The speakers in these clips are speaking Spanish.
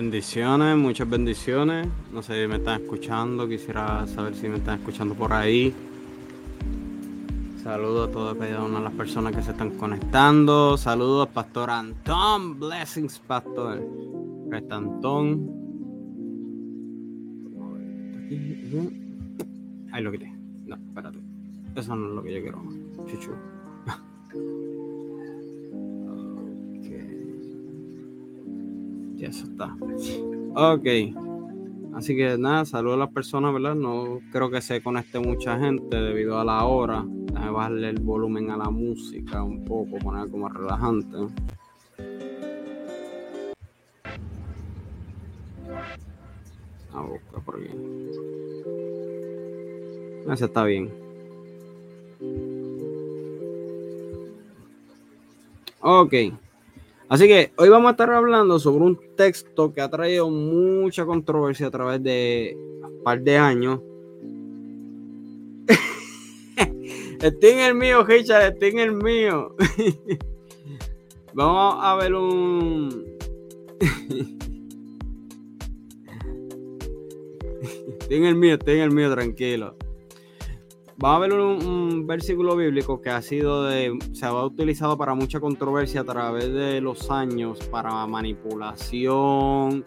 Bendiciones, muchas bendiciones. No sé si me están escuchando, quisiera saber si me están escuchando por ahí. Saludos a todas las personas que se están conectando. Saludos, Pastor Antón. Blessings, Pastor. Está Antón. Ahí lo quité. No, espérate. Eso no es lo que yo quiero. Chuchu. Eso está. Ok. Así que nada, saludo a las personas, ¿verdad? No creo que se conecte mucha gente debido a la hora. Déjame bajarle el volumen a la música un poco, poner como relajante. A buscar por aquí. Ese está bien. Ok. Así que hoy vamos a estar hablando sobre un texto que ha traído mucha controversia a través de un par de años. estoy en el mío, Richard, estoy en el mío. vamos a ver un... estoy en el mío, estoy en el mío, tranquilo. Vamos a ver un, versículo bíblico que ha sido de, se ha utilizado para mucha controversia a través de los años para manipulación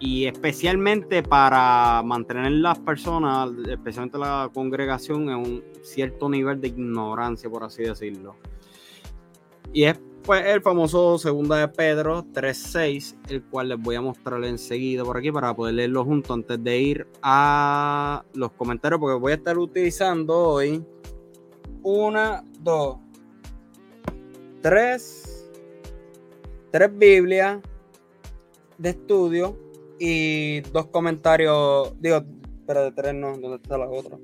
y especialmente para mantener las personas, especialmente la congregación, en un cierto nivel de ignorancia, por así decirlo. Y es pues el famoso segunda de Pedro 3.6, el cual les voy a mostrar enseguida por aquí para poder leerlo junto antes de ir a los comentarios, porque voy a estar utilizando hoy una, dos, tres, tres Biblias de estudio y dos comentarios, digo, pero de tres no, ¿dónde está la otra?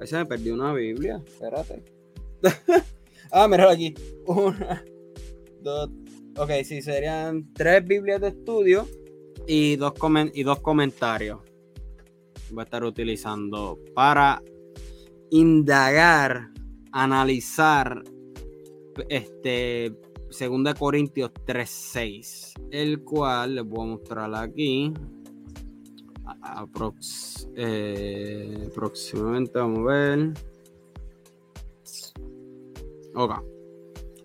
Ahí se me perdió una Biblia, espérate. ah, mira aquí, una ok, sí, serían tres Biblias de estudio y dos, y dos comentarios. Voy a estar utilizando para indagar, analizar este 2 Corintios 3:6, el cual les voy a mostrar aquí. Aprox, eh, próximamente vamos a ver. Ok,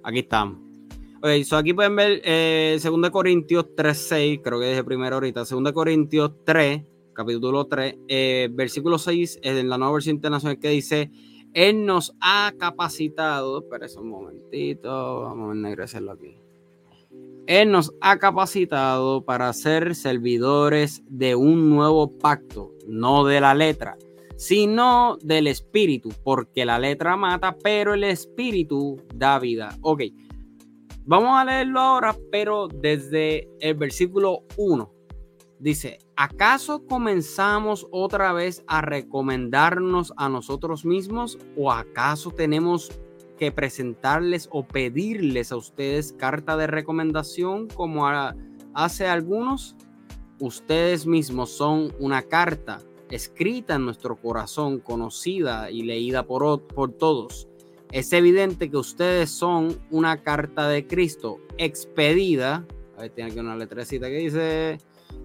aquí estamos. Ok, so aquí pueden ver eh, 2 Corintios 3.6, creo que dije primero ahorita, 2 Corintios 3, capítulo 3, eh, versículo 6, en la nueva versión internacional que dice, Él nos ha capacitado, espera un momentito, vamos a ennegrecerlo aquí. Él nos ha capacitado para ser servidores de un nuevo pacto, no de la letra, sino del espíritu, porque la letra mata, pero el espíritu da vida. Ok, Vamos a leerlo ahora, pero desde el versículo 1. Dice, ¿acaso comenzamos otra vez a recomendarnos a nosotros mismos o acaso tenemos que presentarles o pedirles a ustedes carta de recomendación como hace algunos? Ustedes mismos son una carta escrita en nuestro corazón, conocida y leída por, por todos es evidente que ustedes son una carta de Cristo expedida, a ver, tiene aquí una letrecita que dice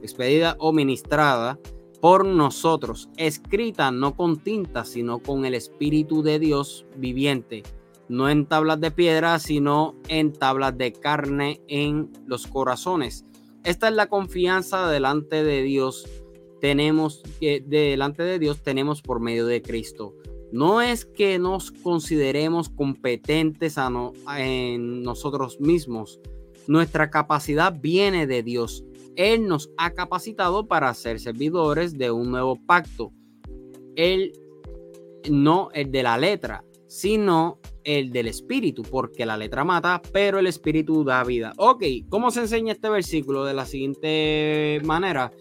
expedida o ministrada por nosotros, escrita no con tinta, sino con el Espíritu de Dios viviente, no en tablas de piedra, sino en tablas de carne en los corazones. Esta es la confianza delante de Dios tenemos que delante de Dios tenemos por medio de Cristo. No es que nos consideremos competentes en nosotros mismos. Nuestra capacidad viene de Dios. Él nos ha capacitado para ser servidores de un nuevo pacto. Él no el de la letra, sino el del espíritu, porque la letra mata, pero el espíritu da vida. Ok, ¿cómo se enseña este versículo? De la siguiente manera.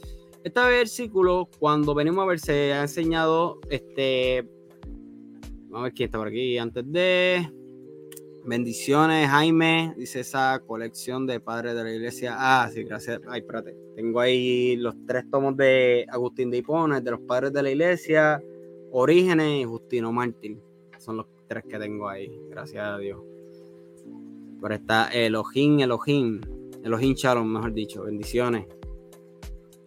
Este versículo, cuando venimos a ver, se ha enseñado este, Vamos a ver quién está por aquí antes de. Bendiciones, Jaime. Dice esa colección de padres de la iglesia. Ah, sí, gracias. Ay, espérate. Tengo ahí los tres tomos de Agustín de Hipona, de los padres de la iglesia, Orígenes y Justino Martín. Son los tres que tengo ahí. Gracias a Dios. Pero está Elohim, Elohim. Elohim Shalom, mejor dicho. Bendiciones.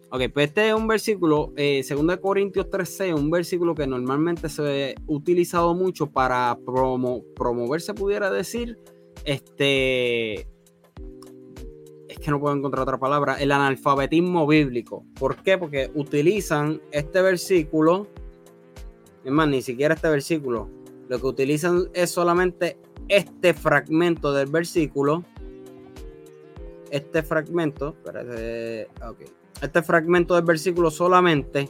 Ok, pues este es un versículo, eh, 2 Corintios 13, un versículo que normalmente se ha utilizado mucho para promo, promover, se pudiera decir, este, es que no puedo encontrar otra palabra, el analfabetismo bíblico. ¿Por qué? Porque utilizan este versículo, es más, ni siquiera este versículo, lo que utilizan es solamente este fragmento del versículo, este fragmento, este fragmento del versículo solamente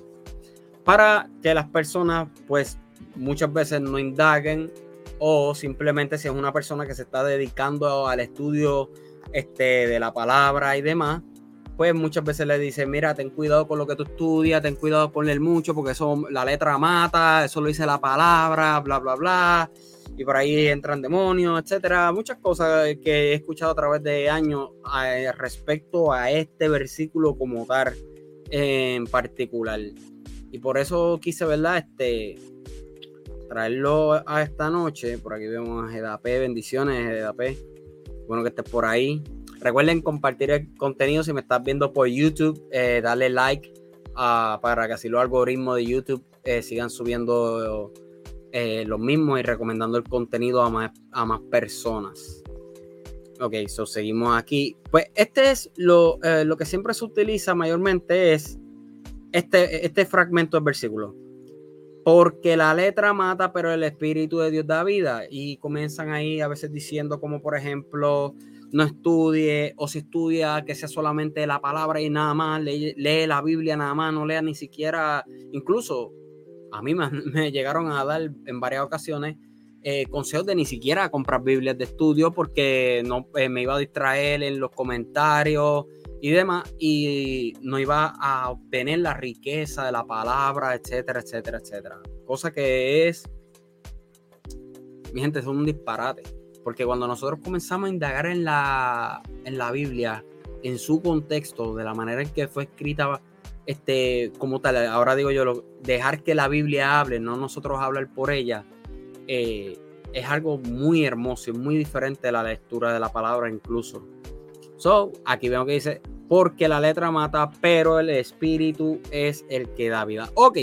para que las personas, pues, muchas veces no indaguen o simplemente si es una persona que se está dedicando al estudio este, de la palabra y demás, pues muchas veces le dice, mira, ten cuidado con lo que tú estudias, ten cuidado con leer mucho, porque eso la letra mata, eso lo dice la palabra, bla, bla, bla, y por ahí entran demonios, etcétera. Muchas cosas que he escuchado a través de años eh, respecto a este versículo como tal en particular. Y por eso quise, ¿verdad? Este, traerlo a esta noche. Por aquí vemos a GDAP, bendiciones, GDAP. Bueno que estés por ahí. Recuerden compartir el contenido si me estás viendo por YouTube, eh, darle like ah, para que así los algoritmos de YouTube eh, sigan subiendo eh, los mismos y recomendando el contenido a más, a más personas. Ok, so seguimos aquí. Pues este es lo, lo que siempre se utiliza mayormente es este, este fragmento del versículo. Porque la letra mata, pero el Espíritu de Dios da vida. Y comienzan ahí a veces diciendo como por ejemplo, no estudie, o si estudia, que sea solamente la palabra y nada más, lee, la Biblia nada más, no lea ni siquiera, incluso a mí me, llegaron a dar en varias ocasiones eh, consejos de ni siquiera comprar Biblias de estudio porque no eh, me iba a distraer en los comentarios y demás, y no iba a obtener la riqueza de la palabra, etcétera, etcétera, etcétera. Cosa que es, mi gente, es un disparate. Porque cuando nosotros comenzamos a indagar en la, en la Biblia, en su contexto, de la manera en que fue escrita, este, como tal, ahora digo yo, dejar que la Biblia hable, no nosotros hablar por ella, eh, es algo muy hermoso y muy diferente de la lectura de la palabra incluso. So, aquí vemos que dice, porque la letra mata, pero el espíritu es el que da vida. Ok,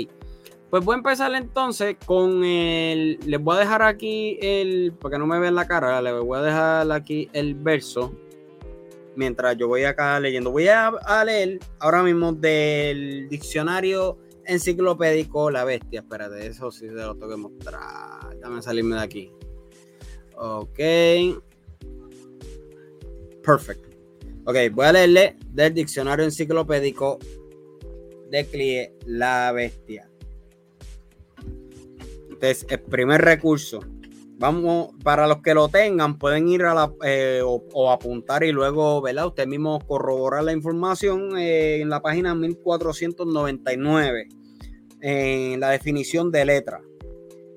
pues voy a empezar entonces con el. Les voy a dejar aquí el. Porque no me ven la cara, les voy a dejar aquí el verso. Mientras yo voy acá leyendo. Voy a, leer ahora mismo del diccionario enciclopédico La Bestia. Espérate, eso sí se lo tengo que mostrar. Déjame salirme de aquí. Ok. Perfecto. Ok, voy a leerle del diccionario enciclopédico de Clie La Bestia. Entonces, el primer recurso. Vamos, para los que lo tengan, pueden ir a la eh, o, apuntar y luego, ¿verdad? Usted mismo corroborar la información eh, en la página 1499, en la definición de letra.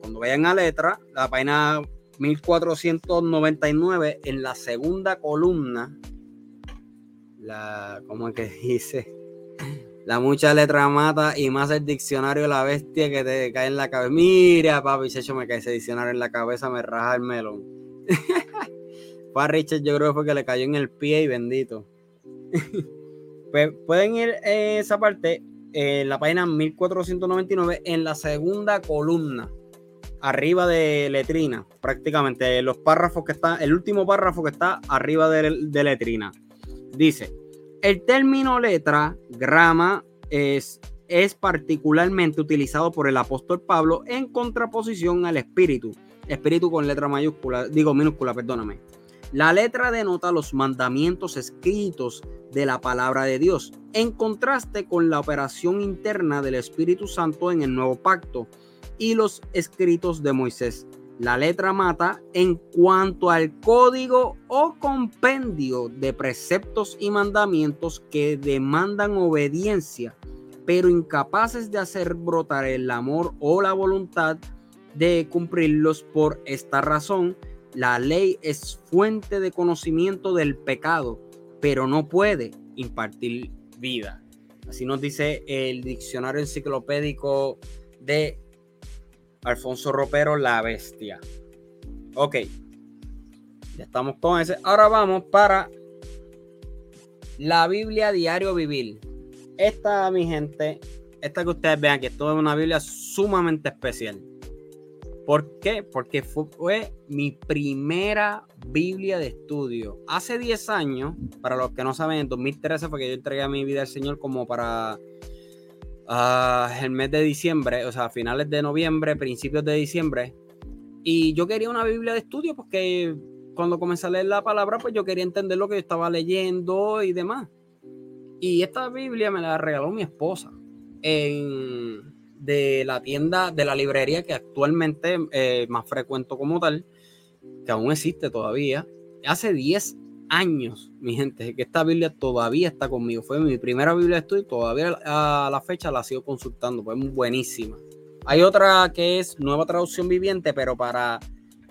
Cuando vayan a letra, la página 1499, en la segunda columna, la, ¿cómo es que dice? La mucha letra mata y más el diccionario la bestia que te cae en la cabeza. Mira, papi, hecho me cae ese diccionario en la cabeza, me raja el melón. fue Richard, yo creo que fue que le cayó en el pie y bendito. pues pueden ir en esa parte, en la página 1499, en la segunda columna, arriba de letrina, prácticamente. Los párrafos que están, el último párrafo que está arriba de letrina. Dice. El término letra, grama, es, es particularmente utilizado por el apóstol Pablo en contraposición al espíritu. Espíritu con letra mayúscula, digo minúscula, perdóname. La letra denota los mandamientos escritos de la palabra de Dios, en contraste con la operación interna del Espíritu Santo en el nuevo pacto y los escritos de Moisés. La letra mata en cuanto al código o compendio de preceptos y mandamientos que demandan obediencia, pero incapaces de hacer brotar el amor o la voluntad de cumplirlos. Por esta razón, la ley es fuente de conocimiento del pecado, pero no puede impartir vida. Así nos dice el diccionario enciclopédico de Alfonso Ropero, la bestia. Ok. Ya estamos con ese. Ahora vamos para la Biblia Diario Vivir. esta, mi gente, esta que ustedes vean que esto es una Biblia sumamente especial. ¿Por qué? Porque fue, mi primera Biblia de estudio. Hace 10 años, para los que no saben, en 2013 fue que yo entregué mi vida al Señor como para uh, el mes de diciembre, o sea, finales de noviembre, principios de diciembre. Y yo quería una Biblia de estudio porque cuando comencé a leer la palabra, pues yo quería entender lo que yo estaba leyendo y demás. Y esta Biblia me la regaló mi esposa en de la tienda, de la librería que actualmente eh, más frecuento como tal, que aún existe todavía. Hace 10 años, mi gente, que esta Biblia todavía está conmigo. Fue mi primera Biblia de estudio y todavía a la fecha la sigo consultando, fue muy buenísima. Hay otra que es nueva traducción viviente, pero para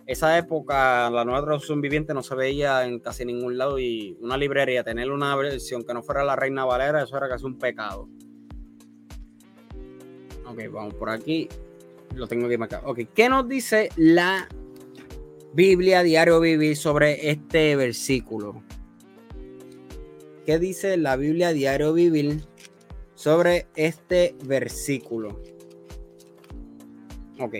esa época la nueva traducción viviente no se veía en casi ningún lado y una librería, tener una versión que no fuera la Reina Valera, eso era casi un pecado. Ok, vamos por aquí. Lo tengo aquí marcado. Ok, ¿qué nos dice la Biblia Diario Vivir sobre este versículo? ¿Qué dice la Biblia Diario Vivir sobre este versículo? Ok.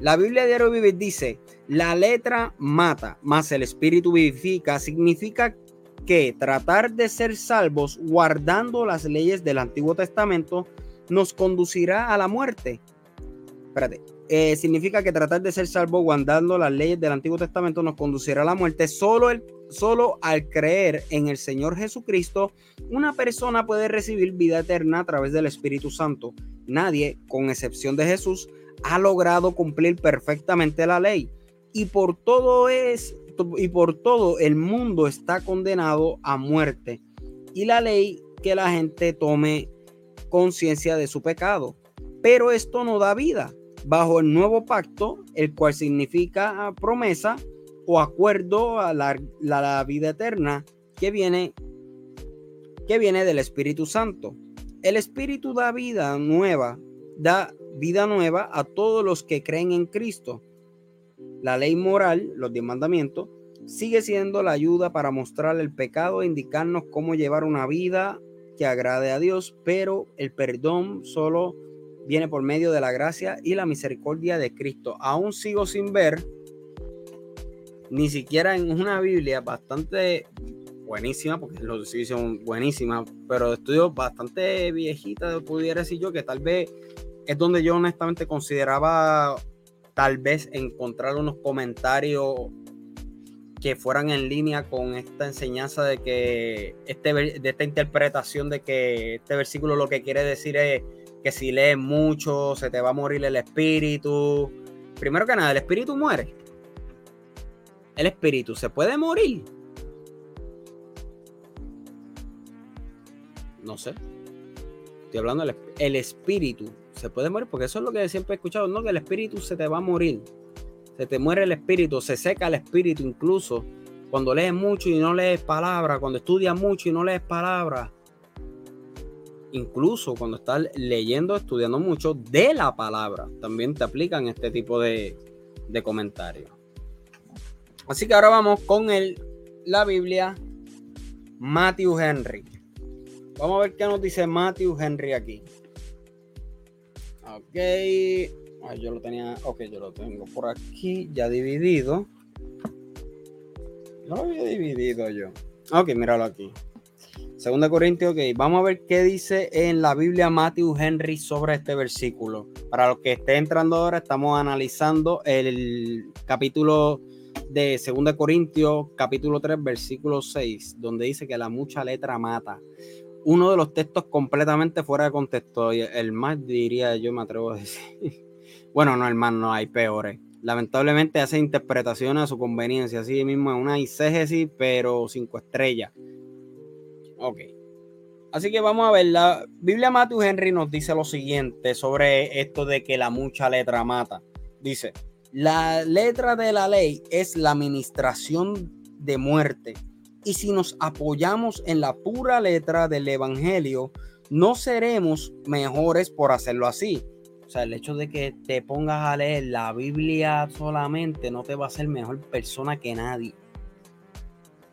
La Biblia Diario Vivir dice, la letra mata, más el espíritu vivifica, significa que tratar de ser salvos guardando las leyes del Antiguo Testamento nos conducirá a la muerte. Espérate. Eh, significa que tratar de ser salvos guardando las leyes del Antiguo Testamento nos conducirá a la muerte. Solo, el, solo al creer en el Señor Jesucristo, una persona puede recibir vida eterna a través del Espíritu Santo. Nadie, con excepción de Jesús, ha logrado cumplir perfectamente la ley. Y por todo es y por todo el mundo está condenado a muerte. Y la ley que la gente tome conciencia de su pecado. Pero esto no da vida. Bajo el nuevo pacto, el cual significa promesa o acuerdo a la, la vida eterna que viene, que viene del Espíritu Santo. El Espíritu da vida nueva, da vida nueva a todos los que creen en Cristo la ley moral, los diez mandamientos, sigue siendo la ayuda para mostrar el pecado e indicarnos cómo llevar una vida que agrade a Dios, pero el perdón solo viene por medio de la gracia y la misericordia de Cristo. Aún sigo sin ver, ni siquiera en una Biblia bastante buenísima, porque los sí son buenísimas, pero estudios bastante viejita, pudiera decir yo, que tal vez es donde yo honestamente consideraba tal vez encontrar unos comentarios que fueran en línea con esta enseñanza de que este, de esta interpretación de que este versículo lo que quiere decir es que si lees mucho se te va a morir el espíritu. Primero que nada, el espíritu muere. El espíritu se puede morir. No sé. Estoy hablando del el espíritu se puede morir, porque eso es lo que siempre he escuchado, no que el espíritu se te va a morir, se te muere el espíritu, se seca el espíritu incluso cuando lees mucho y no lees palabras, cuando estudias mucho y no lees palabras, incluso cuando estás leyendo, estudiando mucho de la palabra, también te aplican este tipo de, de comentarios. Así que ahora vamos con el, la Biblia Matthew Henry. Vamos a ver qué nos dice Matthew Henry aquí. Ok. yo lo tenía. Ok, yo lo tengo por aquí ya dividido. No lo había dividido yo. Ok, míralo aquí. Segunda Corintios, ok. Vamos a ver qué dice en la Biblia Matthew Henry sobre este versículo. Para los que estén entrando ahora, estamos analizando el capítulo de Segunda Corintios, capítulo 3, versículo 6, donde dice que la mucha letra mata uno de los textos completamente fuera de contexto. El más diría yo, me atrevo a decir. Bueno, no, el más no, hay peores. Lamentablemente hace interpretaciones a su conveniencia. Así mismo es una exégesis, pero cinco estrellas. Ok. Así que vamos a ver. La Biblia Matthew Henry nos dice lo siguiente sobre esto de que la mucha letra mata. Dice: La letra de la ley es la administración de muerte y si nos apoyamos en la pura letra del Evangelio, no seremos mejores por hacerlo así. O sea, el hecho de que te pongas a leer la Biblia solamente no te va a hacer mejor persona que nadie.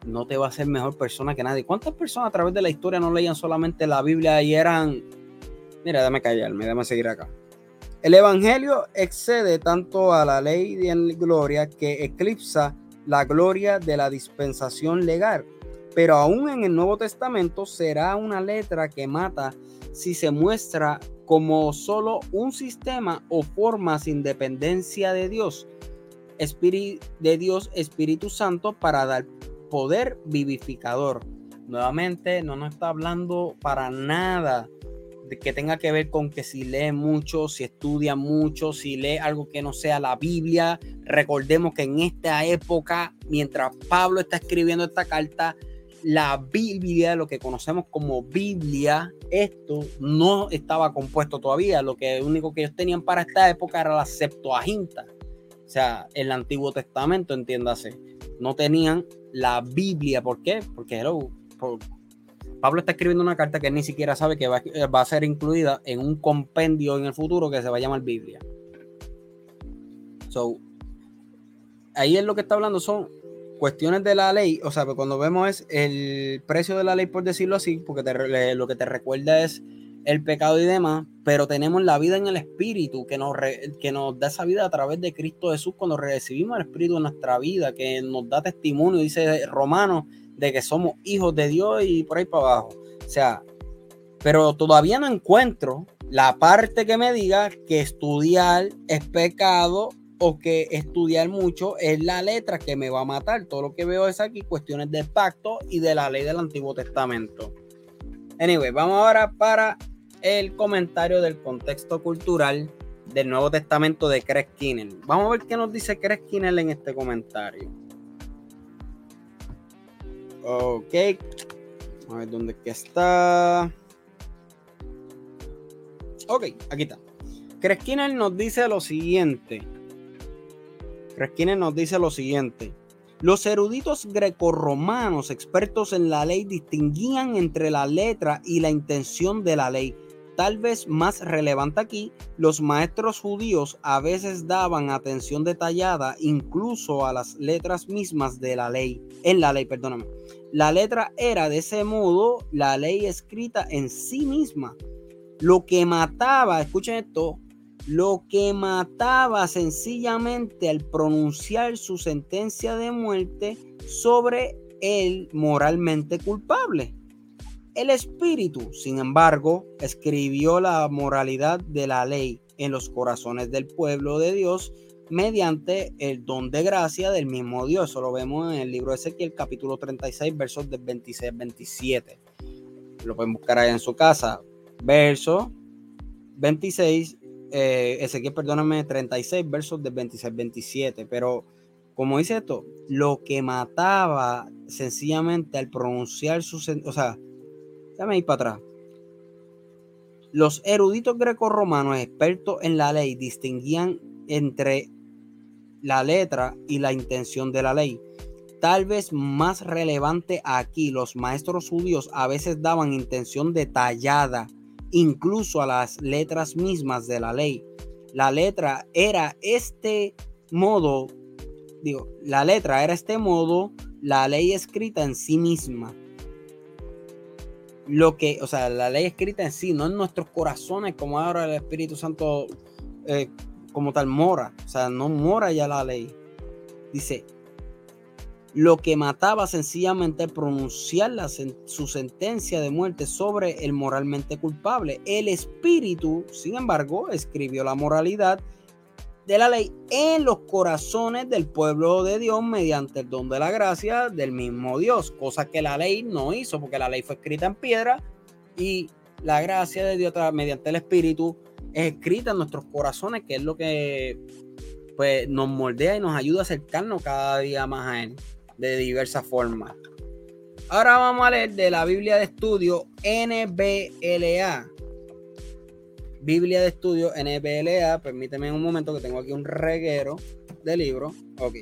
No te va a ser mejor persona que nadie. ¿Cuántas personas a través de la historia no leían solamente la Biblia y eran... Mira, déjame callarme, déjame seguir acá. El Evangelio excede tanto a la ley de gloria que eclipsa la gloria de la dispensación legal. Pero aún en el Nuevo Testamento será una letra que mata si se muestra como solo un sistema o forma sin dependencia de Dios, de Dios Espíritu Santo para dar poder vivificador. Nuevamente, no nos está hablando para nada de que tenga que ver con que si lee mucho, si estudia mucho, si lee algo que no sea la Biblia. Recordemos que en esta época, mientras Pablo está escribiendo esta carta, la Biblia, lo que conocemos como Biblia, esto no estaba compuesto todavía. Lo que único que ellos tenían para esta época era la Septuaginta. O sea, el Antiguo Testamento, entiéndase. No tenían la Biblia. ¿Por qué? Porque Pablo está escribiendo una carta que él ni siquiera sabe que va, va, a ser incluida en un compendio en el futuro que se va a llamar Biblia. So, ahí es lo que está hablando son cuestiones de la ley, o sea, pues cuando vemos es el precio de la ley, por decirlo así, porque lo que te recuerda es el pecado y demás, pero tenemos la vida en el Espíritu que nos, que nos da esa vida a través de Cristo Jesús cuando recibimos el Espíritu en nuestra vida, que nos da testimonio, dice Romano, de que somos hijos de Dios y por ahí para abajo. O sea, pero todavía no encuentro la parte que me diga que estudiar es pecado o que estudiar mucho es la letra que me va a matar. Todo lo que veo es aquí cuestiones de pacto y de la ley del Antiguo Testamento. Anyway, vamos ahora para el comentario del contexto cultural del Nuevo Testamento de Craig Vamos a ver qué nos dice Craig en este comentario. Ok. A ver dónde está. Ok, aquí está. Craig nos dice lo siguiente. Resquines nos dice lo siguiente. Los eruditos grecorromanos expertos en la ley distinguían entre la letra y la intención de la ley. Tal vez más relevante aquí, los maestros judíos a veces daban atención detallada incluso a las letras mismas de la ley. En la ley, perdóname. La letra era de ese modo la ley escrita en sí misma. Lo que mataba, escuchen esto, lo que mataba sencillamente al pronunciar su sentencia de muerte sobre el moralmente culpable. El Espíritu, sin embargo, escribió la moralidad de la ley en los corazones del pueblo de Dios mediante el don de gracia del mismo Dios. Eso lo vemos en el libro de Ezequiel, capítulo 36, versos del 26 27. Lo pueden buscar ahí en su casa. Verso 26 eh, Ezequiel, perdóname, 36 versos de 26-27, pero como dice esto, lo que mataba sencillamente al pronunciar su, o sea, déjame ir para atrás. Los eruditos grecorromanos expertos en la ley distinguían entre la letra y la intención de la ley. Tal vez más relevante aquí, los maestros judíos a veces daban intención detallada incluso a las letras mismas de la ley. La letra era este modo, digo, la letra era este modo, la ley escrita en sí misma. Lo que, o sea, la ley escrita en sí, no en nuestros corazones, como ahora el Espíritu Santo eh, como tal mora. O sea, no mora ya la ley. Dice, lo que mataba sencillamente pronunciar su sentencia de muerte sobre el moralmente culpable. El espíritu, sin embargo, escribió la moralidad de la ley en los corazones del pueblo de Dios mediante el don de la gracia del mismo Dios, cosa que la ley no hizo porque la ley fue escrita en piedra y la gracia de Dios mediante el espíritu es escrita en nuestros corazones, que es lo que pues, nos moldea y nos ayuda a acercarnos cada día más a Él de diversas formas. Ahora vamos a leer de la Biblia de Estudio NBLA. Biblia de Estudio NBLA. Permíteme un momento que tengo aquí un reguero de libros. Ok.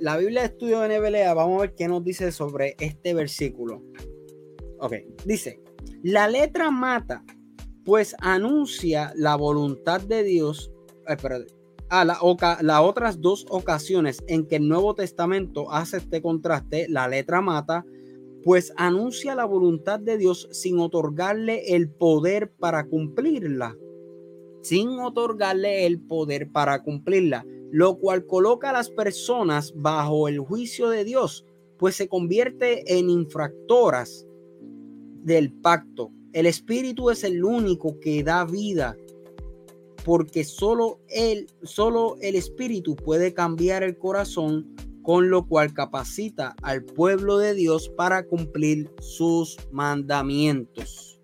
La Biblia de Estudio NBLA, vamos a ver qué nos dice sobre este versículo. Ok, dice, la letra mata, pues anuncia la voluntad de Dios. Ay, Ah, las otras dos ocasiones en que el Nuevo Testamento hace este contraste, la letra mata, pues anuncia la voluntad de Dios sin otorgarle el poder para cumplirla. Sin otorgarle el poder para cumplirla, lo cual coloca a las personas bajo el juicio de Dios, pues se convierte en infractoras del pacto. El Espíritu es el único que da vida porque solo él, solo el Espíritu puede cambiar el corazón, con lo cual capacita al pueblo de Dios para cumplir sus mandamientos.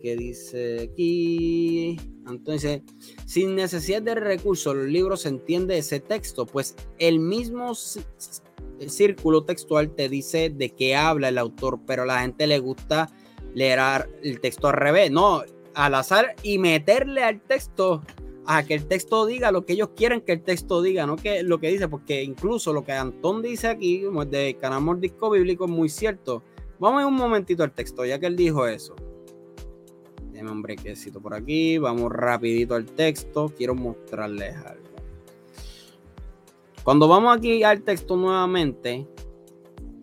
¿Qué dice aquí? Entonces, sin necesidad de recursos, los libros entiende ese texto, pues el mismo círculo textual te dice de qué habla el autor, pero a la gente le gusta leer el texto al revés. No, al azar y meterle al texto a que el texto diga lo que ellos quieren que el texto diga, no que lo que dice, porque incluso lo que Antón dice aquí, de Canamor Disco Bíblico, es muy cierto. Vamos a un momentito al texto, ya que él dijo eso. Déjame un brequecito por aquí, vamos rapidito al texto, quiero mostrarles algo. Cuando vamos aquí al texto nuevamente,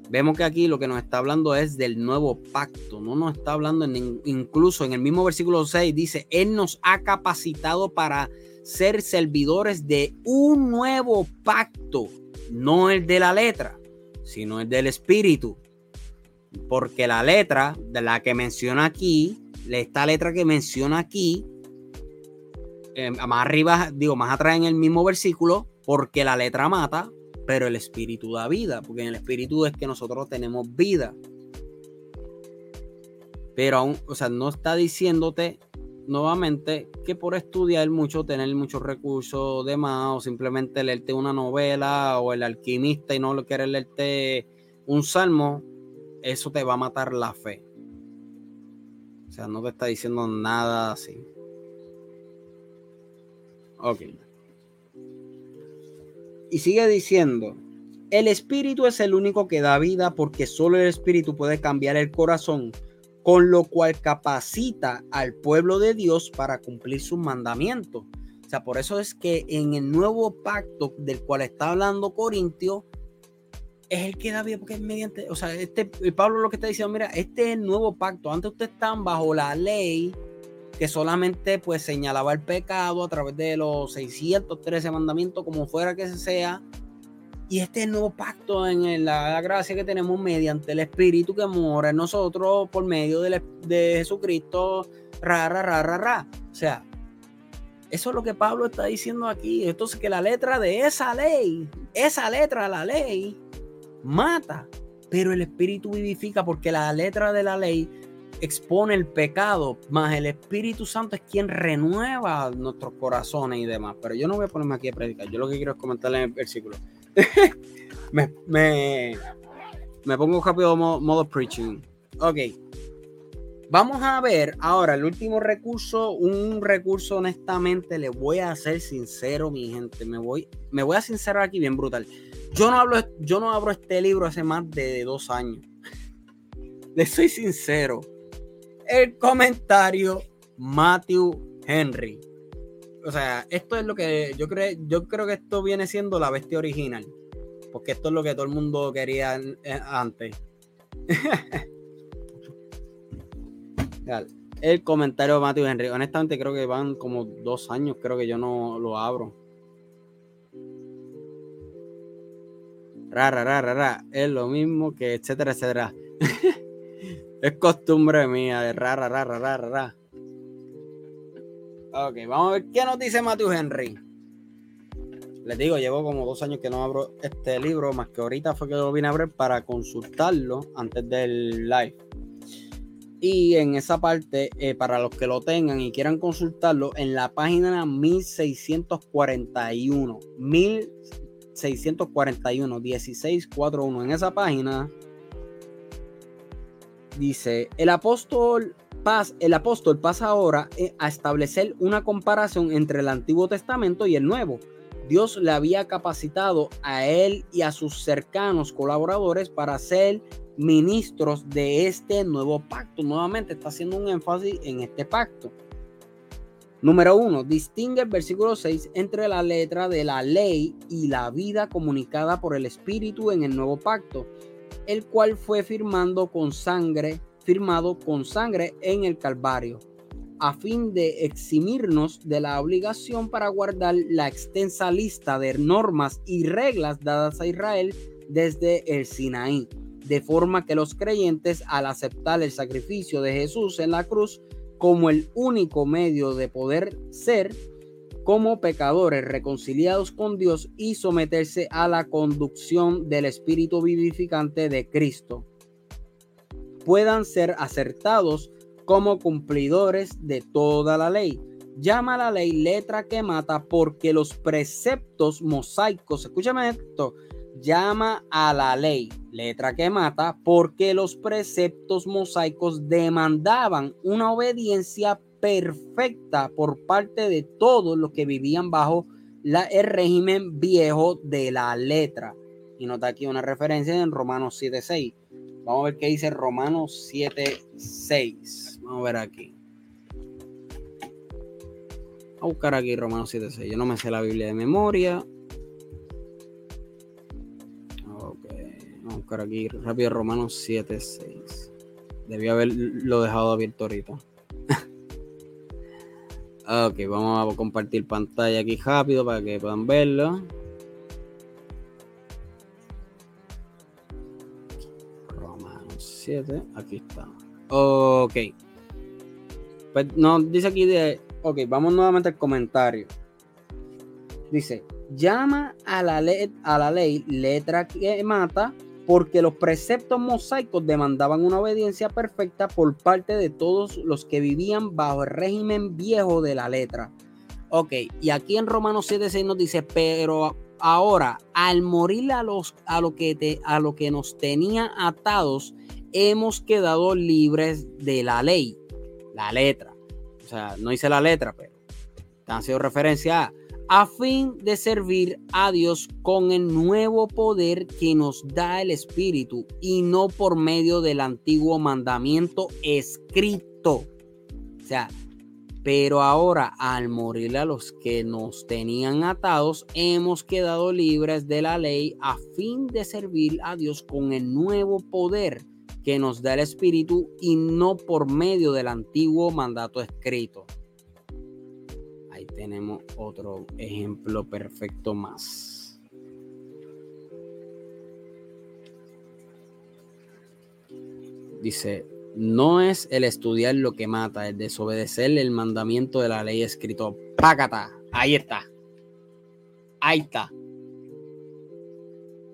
Vemos que aquí lo que nos está hablando es del nuevo pacto, no nos está hablando incluso en el mismo versículo 6 dice, Él nos ha capacitado para ser servidores de un nuevo pacto, no el de la letra, sino el del espíritu. Porque la letra de la que menciona aquí, esta letra que menciona aquí, eh, más arriba, digo, más atrás en el mismo versículo, porque la letra mata, pero el espíritu da vida, porque en el espíritu es que nosotros tenemos vida. Pero aún, o sea, no está diciéndote nuevamente que por estudiar mucho, tener muchos recursos de más, o simplemente leerte una novela o el alquimista y no lo quieres leerte un salmo, eso te va a matar la fe. O sea, no te está diciendo nada así. Ok. Y sigue diciendo, el espíritu es el único que da vida porque solo el espíritu puede cambiar el corazón, con lo cual capacita al pueblo de Dios para cumplir sus mandamientos. O sea, por eso es que en el nuevo pacto del cual está hablando Corintio, es el que da vida porque es mediante, o sea, este, Pablo lo que está diciendo, mira, este es el nuevo pacto. Antes ustedes estaban bajo la ley, que solamente pues señalaba el pecado a través de los 613 mandamientos, como fuera que sea. Y este nuevo pacto en la gracia que tenemos mediante el Espíritu que mora en nosotros por medio de, de Jesucristo, ra, ra, ra, ra, ra. O sea, eso es lo que Pablo está diciendo aquí. Entonces, que la letra de esa ley, esa letra, la ley, mata, pero el Espíritu vivifica porque la letra de la ley expone el pecado, más el Espíritu Santo es quien renueva nuestros corazones y demás. Pero yo no voy a ponerme aquí a predicar, yo lo que quiero es comentarle en el versículo. me, me, me, pongo rápido modo, modo preaching. Ok. Vamos a ver ahora el último recurso, un recurso honestamente, le voy a ser sincero, mi gente, me voy, me voy a sincerar aquí bien brutal. Yo no hablo, yo no abro este libro hace más de dos años. Le soy sincero el comentario Matthew Henry. O sea, esto es lo que yo creo, yo creo que esto viene siendo la bestia original. Porque esto es lo que todo el mundo quería eh, antes. el comentario de Matthew Henry. Honestamente creo que van como dos años, creo que yo no lo abro. Rara, rara, rara. Es lo mismo que etcétera, etcétera. Es costumbre mía de rara, rara, rara, rara. Ok, vamos a ver qué nos dice Matthew Henry. Les digo, llevo como dos años que no abro este libro, más que ahorita fue que lo vine a abrir para consultarlo antes del live. Y en esa parte, eh, para los que lo tengan y quieran consultarlo, en la página 1641, 1641, 1641, en esa página dice, el apóstol, paz, el apóstol pasa ahora eh, a establecer una comparación entre el Antiguo Testamento y el Nuevo. Dios le había capacitado a él y a sus cercanos colaboradores para ser ministros de este nuevo pacto. Nuevamente está haciendo un énfasis en este pacto. Número uno, distingue el versículo 6 entre la letra de la ley y la vida comunicada por el Espíritu en el nuevo pacto, el cual fue firmando con sangre, firmado con sangre en el Calvario, a fin de eximirnos de la obligación para guardar la extensa lista de normas y reglas dadas a Israel desde el Sinaí, de forma que los creyentes al aceptar el sacrificio de Jesús en la cruz como el único medio de poder ser como pecadores reconciliados con Dios y someterse a la conducción del Espíritu vivificante de Cristo, puedan ser acertados como cumplidores de toda la ley. Llama a la ley letra que mata porque los preceptos mosaicos, escúchame esto, llama a la ley, letra que mata, porque los preceptos mosaicos demandaban una obediencia perfecta por parte de todos los que vivían bajo el régimen viejo de la letra. Y nota aquí una referencia en Romanos 7.6. Vamos a ver qué dice Romanos 7.6. Vamos a ver aquí. a buscar aquí Romanos 7.6. Yo no me sé la Biblia de memoria. buscar aquí rápido Romanos 7.6. Debí haberlo dejado abierto ahorita. Ok, vamos a compartir pantalla aquí rápido para que puedan verlo. Romanos 7, aquí está. Ok. Pues no, dice aquí de. Ok, vamos nuevamente al comentario. Dice: llama a la, a la ley letra que mata porque los preceptos mosaicos demandaban una obediencia perfecta por parte de todos los que vivían bajo el régimen viejo de la letra. Ok, y aquí en Romanos 7.6 nos dice, pero ahora, al morir a, los, a, lo que te, a lo que nos tenía atados, hemos quedado libres de la ley, la letra. O sea, no hice la letra, pero han sido referencia a a fin de servir a Dios con el nuevo poder que nos da el Espíritu y no por medio del antiguo mandamiento escrito. O sea, pero ahora al morir a los que nos tenían atados, hemos quedado libres de la ley a fin de servir a Dios con el nuevo poder que nos da el Espíritu y no por medio del antiguo mandato escrito tenemos otro ejemplo perfecto más. Dice, no es el estudiar lo que mata, el desobedecer el mandamiento de la ley escrito. Pácata, ahí está. Ahí está.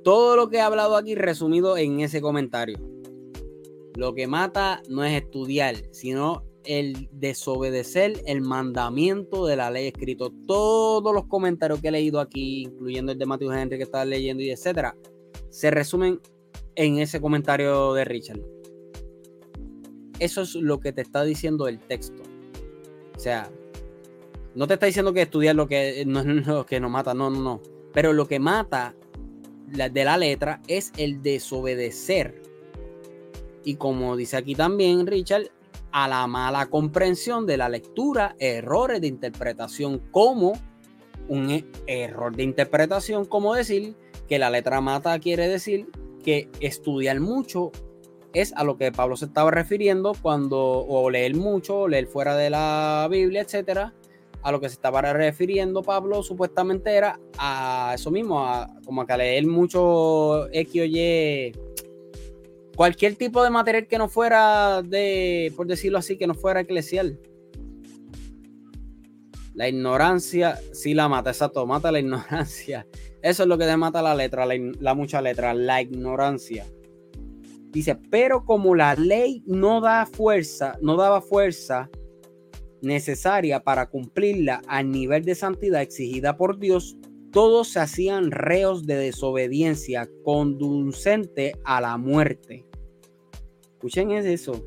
Todo lo que he hablado aquí resumido en ese comentario. Lo que mata no es estudiar, sino el desobedecer el mandamiento de la ley escrito. Todos los comentarios que he leído aquí, incluyendo el de Matthew Henry que estaba leyendo y etcétera, se resumen en ese comentario de Richard. Eso es lo que te está diciendo el texto. O sea, no te está diciendo que estudiar lo que no es lo que nos mata, no, no, no. Pero lo que mata de la letra es el desobedecer. Y como dice aquí también Richard, a la mala comprensión de la lectura, errores de interpretación como un e, error de interpretación, como decir que la letra mata quiere decir que estudiar mucho es a lo que Pablo se estaba refiriendo cuando o leer mucho, o leer fuera de la Biblia, etcétera, a lo que se estaba refiriendo Pablo supuestamente era a eso mismo, a, como a que leer mucho X o Y cualquier tipo de material que no fuera de, por decirlo así, que no fuera eclesial. La ignorancia sí la mata, exacto, mata la ignorancia. Eso es lo que mata la letra, la, mucha letra, la ignorancia. Dice, pero como la ley no da fuerza, no daba fuerza necesaria para cumplirla al nivel de santidad exigida por Dios, todos se hacían reos de desobediencia conducente a la muerte. Escuchen eso.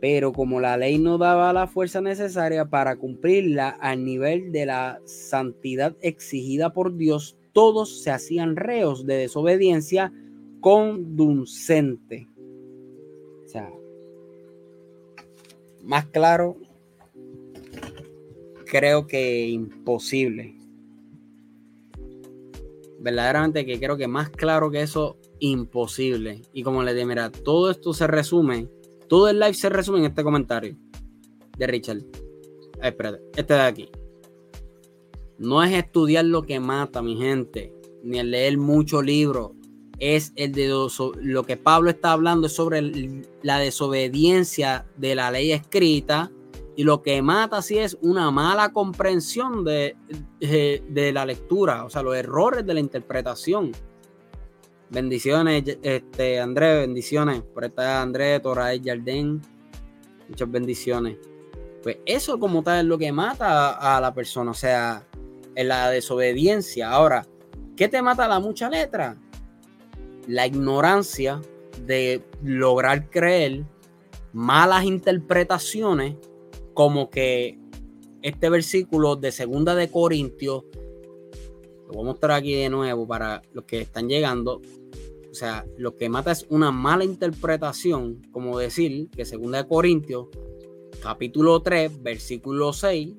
Pero como la ley no daba la fuerza necesaria para cumplirla al nivel de la santidad exigida por Dios, todos se hacían reos de desobediencia conducente. O sea, más claro, creo que imposible. Verdaderamente que creo que más claro que eso, imposible. Y como le dije, mira, todo esto se resume, todo el live se resume en este comentario de Richard. Eh, espérate, este de aquí. No es estudiar lo que mata, mi gente, ni el leer muchos libros. Es el de lo que Pablo está hablando es sobre la desobediencia de la ley escrita y lo que mata sí es una mala comprensión de, de, la lectura, o sea, los errores de la interpretación. Bendiciones, este, Andrés, bendiciones. Por esta Andrés, Torael Jardín. Muchas bendiciones. Pues eso como tal es lo que mata a, la persona, o sea, en la desobediencia. Ahora, ¿qué te mata la mucha letra? La ignorancia de lograr creer malas interpretaciones como que este versículo de segunda de Corintios, lo voy a mostrar aquí de nuevo para los que están llegando. O sea, lo que mata es una mala interpretación, como decir que segunda de Corintios, capítulo 3, versículo 6,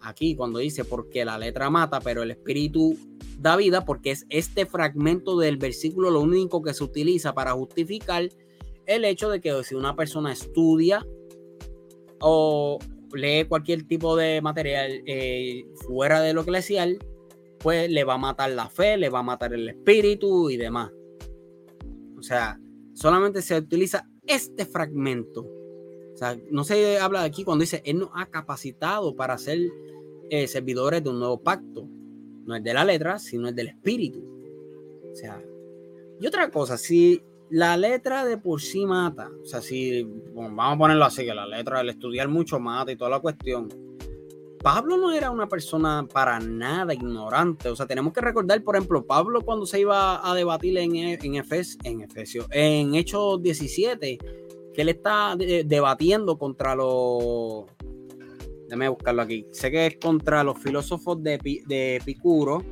aquí cuando dice porque la letra mata, pero el espíritu da vida, porque es este fragmento del versículo lo único que se utiliza para justificar el hecho de que si una persona estudia o lee cualquier tipo de material eh, fuera de lo eclesial, pues le va a matar la fe, le va a matar el espíritu y demás. O sea, solamente se utiliza este fragmento. O sea, no se habla de aquí cuando dice, Él nos ha capacitado para ser eh, servidores de un nuevo pacto. No es de la letra, sino es del espíritu. O sea, y otra cosa, si la letra de por sí mata. O sea, si vamos a ponerlo así, que la letra, el estudiar mucho mata y toda la cuestión. Pablo no era una persona para nada ignorante. O sea, tenemos que recordar, por ejemplo, Pablo cuando se iba a debatir en, en, Efes, en Efesio, en Hechos 17, que él está debatiendo contra los... Déjame buscarlo aquí. Sé que es contra los filósofos de, de Epicuro.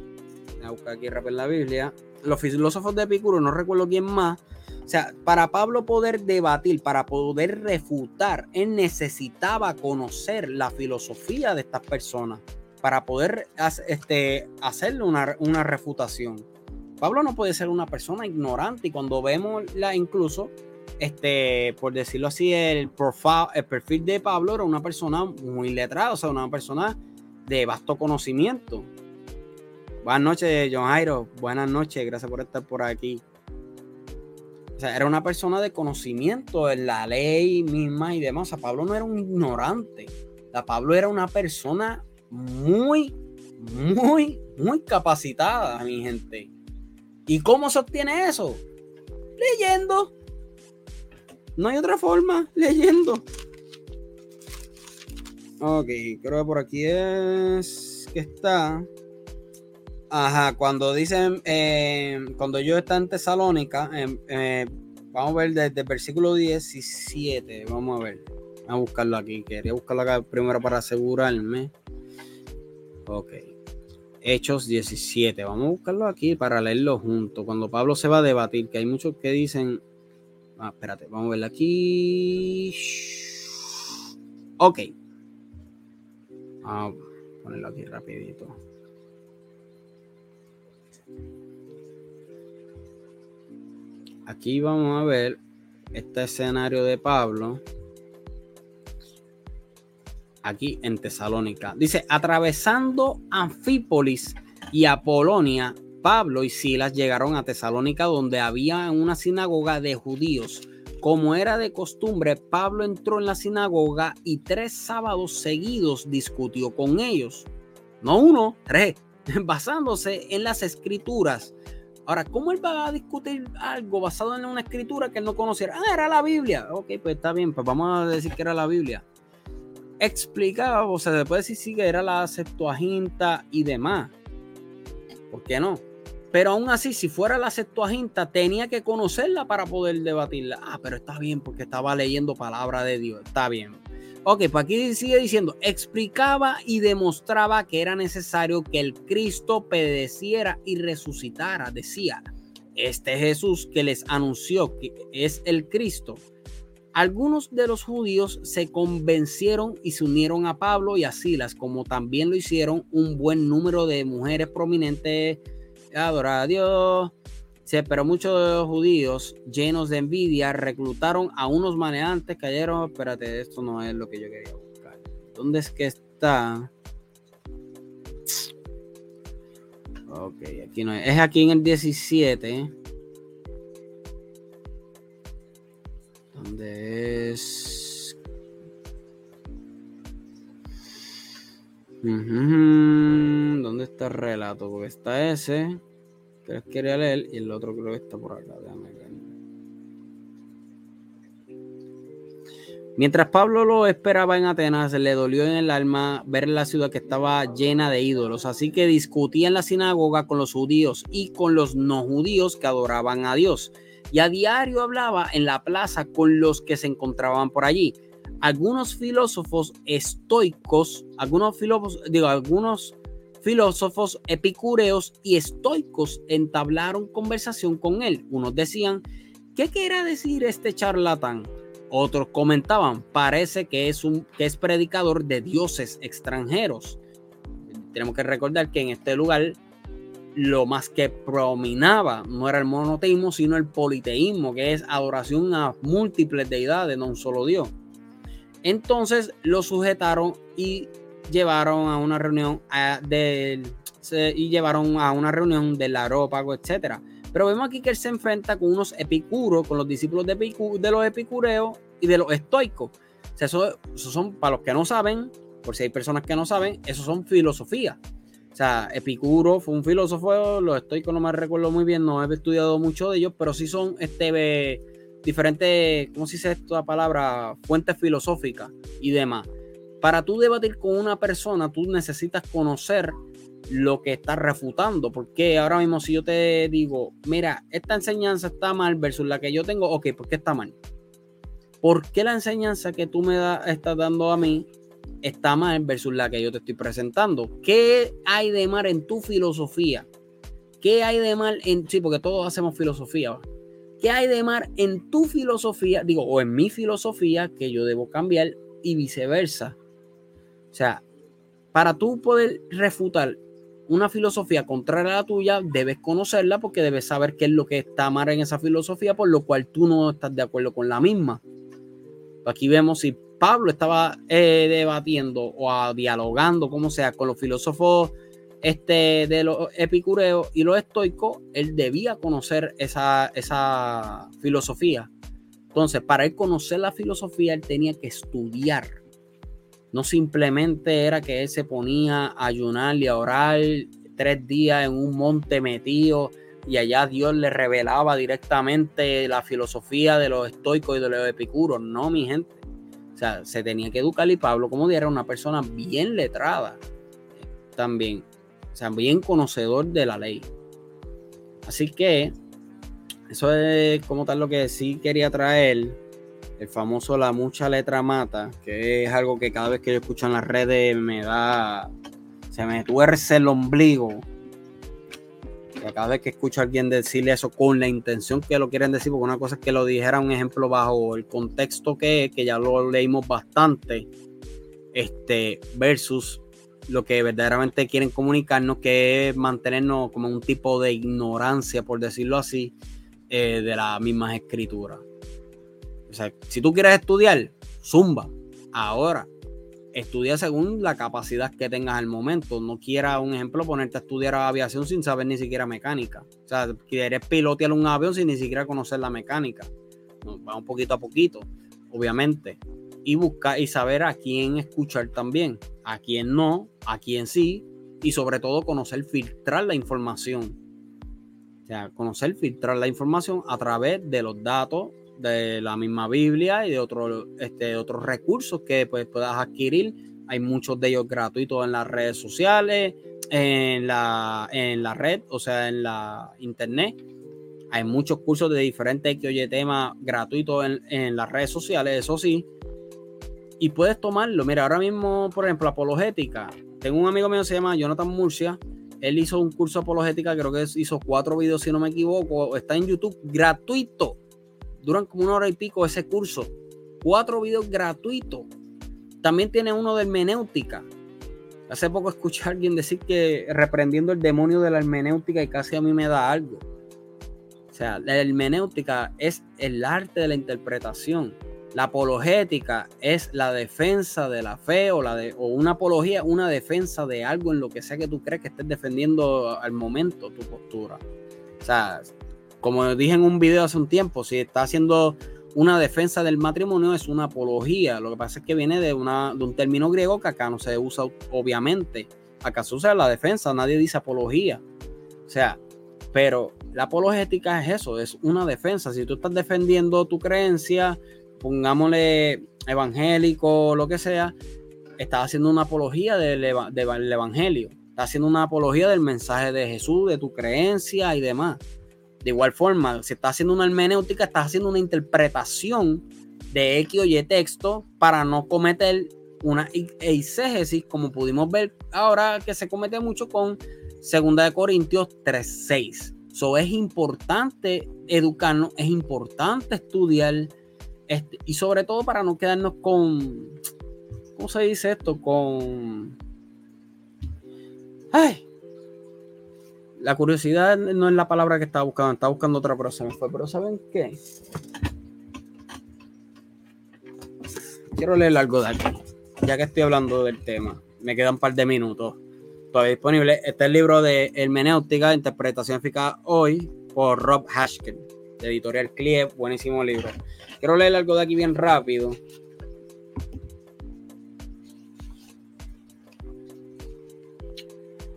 Voy a buscar aquí rápido la Biblia. Los filósofos de Epicuro, no recuerdo quién más o sea, para Pablo poder debatir, para poder refutar, él necesitaba conocer la filosofía de estas personas para poder este, hacerle una, una refutación. Pablo no puede ser una persona ignorante y cuando vemos la incluso, este, por decirlo así, el, el perfil de Pablo era una persona muy letrada, o sea, una persona de vasto conocimiento. Buenas noches, John Jairo. Buenas noches, gracias por estar por aquí sea, era una persona de conocimiento en la ley misma y demás. O sea, Pablo no era un ignorante. O Pablo era una persona muy, muy, muy capacitada, mi gente. ¿Y cómo se obtiene eso? Leyendo. No hay otra forma, leyendo. Ok, creo que por aquí es que está. Ajá, cuando dicen, eh, cuando yo está en Tesalónica, em, eh, vamos a ver desde el versículo 17, vamos a ver, a buscarlo aquí, quería buscarlo acá primero para asegurarme. Ok, Hechos 17, vamos a buscarlo aquí para leerlo junto. Cuando Pablo se va a debatir, que hay muchos que dicen, ah, espérate, vamos a verlo aquí. Ok, vamos a ponerlo aquí rapidito. Aquí vamos a ver este escenario de Pablo. Aquí en Tesalónica. Dice, atravesando Anfípolis y Apolonia, Pablo y Silas llegaron a Tesalónica donde había una sinagoga de judíos. Como era de costumbre, Pablo entró en la sinagoga y tres sábados seguidos discutió con ellos. No uno, tres, basándose en las escrituras Ahora, ¿cómo él va a discutir algo basado en una escritura que él no conociera? Ah, era la Biblia. Ok, pues está bien, pues vamos a decir que era la Biblia. Explicaba, o sea, después decir sí que era la Septuaginta y demás. ¿Por qué no? Pero aún así, si fuera la Septuaginta, tenía que conocerla para poder debatirla. Ah, pero está bien porque estaba leyendo palabra de Dios. Está bien. Ok, pues aquí sigue diciendo, explicaba y demostraba que era necesario que el Cristo padeciera y resucitara. Decía, este Jesús que les anunció que es el Cristo, Algunos de los judíos se convencieron y se unieron a Pablo y a Silas, como también lo hicieron un buen número de mujeres prominentes. Adorar a Dios. Pero muchos de los judíos, llenos de envidia, reclutaron a unos maneantes, cayeron. Espérate, esto no es lo que yo quería buscar. ¿Dónde es que está? Ok, aquí no es. Es aquí en el 17. ¿Dónde es? ¿Dónde está el relato? Porque está ese, leer, y el otro creo que está por acá. Mientras Pablo lo esperaba en Atenas, le dolió en el alma ver la ciudad que estaba llena de ídolos, así que discutía en la sinagoga con los judíos y con los no judíos que adoraban a Dios y a diario hablaba en la plaza con los que se encontraban por allí. Algunos filósofos estoicos, algunos filósofos, digo, algunos filósofos epicúreos y estoicos entablaron conversación con él. Unos decían, ¿qué quiere decir este charlatán? Otros comentaban, parece que es un que es predicador de dioses extranjeros. Tenemos que recordar que en este lugar lo más que prominaba no era el monoteísmo, sino el politeísmo, que es adoración a múltiples deidades, no un solo Dios. Entonces lo sujetaron y llevaron a una reunión de, y llevaron a una reunión del arópago, etc. Pero vemos aquí que él se enfrenta con unos epicuros, con los discípulos de, de los epicureos y de los estoicos. O sea, eso, son, para los que no saben, por si hay personas que no saben, eso son filosofías. O sea, Epicuro fue un filósofo, los estoicos no me recuerdo muy bien, no he estudiado mucho de ellos, pero sí son este, diferentes, ¿cómo se dice esta palabra? Fuentes filosóficas y demás. Para tú debatir con una persona, tú necesitas conocer lo que estás refutando, porque ahora mismo si yo te digo, mira, esta enseñanza está mal versus la que yo tengo, ok, ¿por qué está mal? ¿Por qué la enseñanza que tú me estás dando a mí está mal versus la que yo te estoy presentando. ¿Qué hay de mal en tu filosofía? ¿Qué hay de mal en... Sí, porque todos hacemos filosofía. ¿Qué hay de mal en tu filosofía? Digo, o en mi filosofía que yo debo cambiar y viceversa. O sea, para tú poder refutar una filosofía contraria a la tuya, debes conocerla porque debes saber qué es lo que está mal en esa filosofía, por lo cual tú no estás de acuerdo con la misma. Aquí vemos si Pablo estaba eh, debatiendo o dialogando, como sea, con los filósofos este, de los epicureos y los estoicos, él debía conocer esa, esa filosofía. Entonces, para él conocer la filosofía, él tenía que estudiar. No simplemente era que él se ponía a ayunar y a orar tres días en un monte metido y allá Dios le revelaba directamente la filosofía de los estoicos y de los epicuros. No, mi gente sea, se tenía que educar y Pablo, como diera, una persona bien letrada también, o sea, bien conocedor de la ley. Así que eso es como tal lo que sí quería traer, el famoso la mucha letra mata, que es algo que cada vez que yo escucho en las redes me da, se me tuerce el ombligo cada vez que escucho a alguien decirle eso con la intención que lo quieren decir, porque una cosa es que lo dijera un ejemplo bajo el contexto que que ya lo leímos bastante, este, versus lo que verdaderamente quieren comunicarnos, que es mantenernos como un tipo de ignorancia, por decirlo así, eh, de las mismas escrituras. O sea, si tú quieres estudiar, zumba, ahora estudia según la capacidad que tengas al momento. No quiera, un ejemplo, ponerte a estudiar aviación sin saber ni siquiera mecánica. O sea, quieres pilotear un avión sin ni siquiera conocer la mecánica. Vamos poquito a poquito, obviamente. Y buscar y saber a quién escuchar también, a quién no, a quién sí, y sobre todo conocer, filtrar la información. O sea, conocer, filtrar la información a través de los datos de la misma Biblia y de otros este, otros recursos que pues, puedas adquirir. Hay muchos de ellos gratuitos en las redes sociales, en la, en la red, o sea, en la internet. Hay muchos cursos de diferentes que oye temas gratuitos en, en las redes sociales, eso sí. Y puedes tomarlo. Mira, ahora mismo, por ejemplo, apologética. Tengo un amigo mío que se llama Jonathan Murcia. Él hizo un curso apologética, creo que hizo cuatro videos, si no me equivoco. Está en YouTube gratuito duran como una hora y pico ese curso. cuatro videos gratuitos. También tiene uno de hermenéutica. Hace poco escuché a alguien decir que reprendiendo el demonio de la hermenéutica y casi a mí me da algo. O sea, la hermenéutica es el arte de la interpretación. La apologética es la defensa de la fe o, la de, o una apología, una defensa de algo en lo que sea que tú crees que estés defendiendo al momento tu postura. O sea, como dije en un video hace un tiempo, si está haciendo una defensa del matrimonio es una apología. Lo que pasa es que viene de, un término griego que acá no se usa obviamente. Acá se usa la defensa, nadie dice apología. O sea, pero la apologética es eso, es una defensa. Si tú estás defendiendo tu creencia, pongámosle evangélico, lo que sea, estás haciendo una apología del, evangelio. Estás haciendo una apología del mensaje de Jesús, de tu creencia y demás. De igual forma, si estás haciendo una hermenéutica, estás haciendo una interpretación de X o Y texto para no cometer una eisegesis, como pudimos ver ahora que se comete mucho con 2 Corintios 3.6. So, es importante educarnos, es importante estudiar este, y sobre todo para no quedarnos con, ¿cómo se dice esto? Con... Ay, la curiosidad no es la palabra que estaba buscando, estaba buscando otra, pero se me fue. Pero ¿saben qué? Quiero leer algo de aquí, ya que estoy hablando del tema. Me quedan un par de minutos. Todavía disponible. Este es el libro de Hermenéutica, Interpretación Eficaz Hoy, por Rob Hashkin, de Editorial Clive. Buenísimo libro. Quiero leer algo de aquí bien rápido.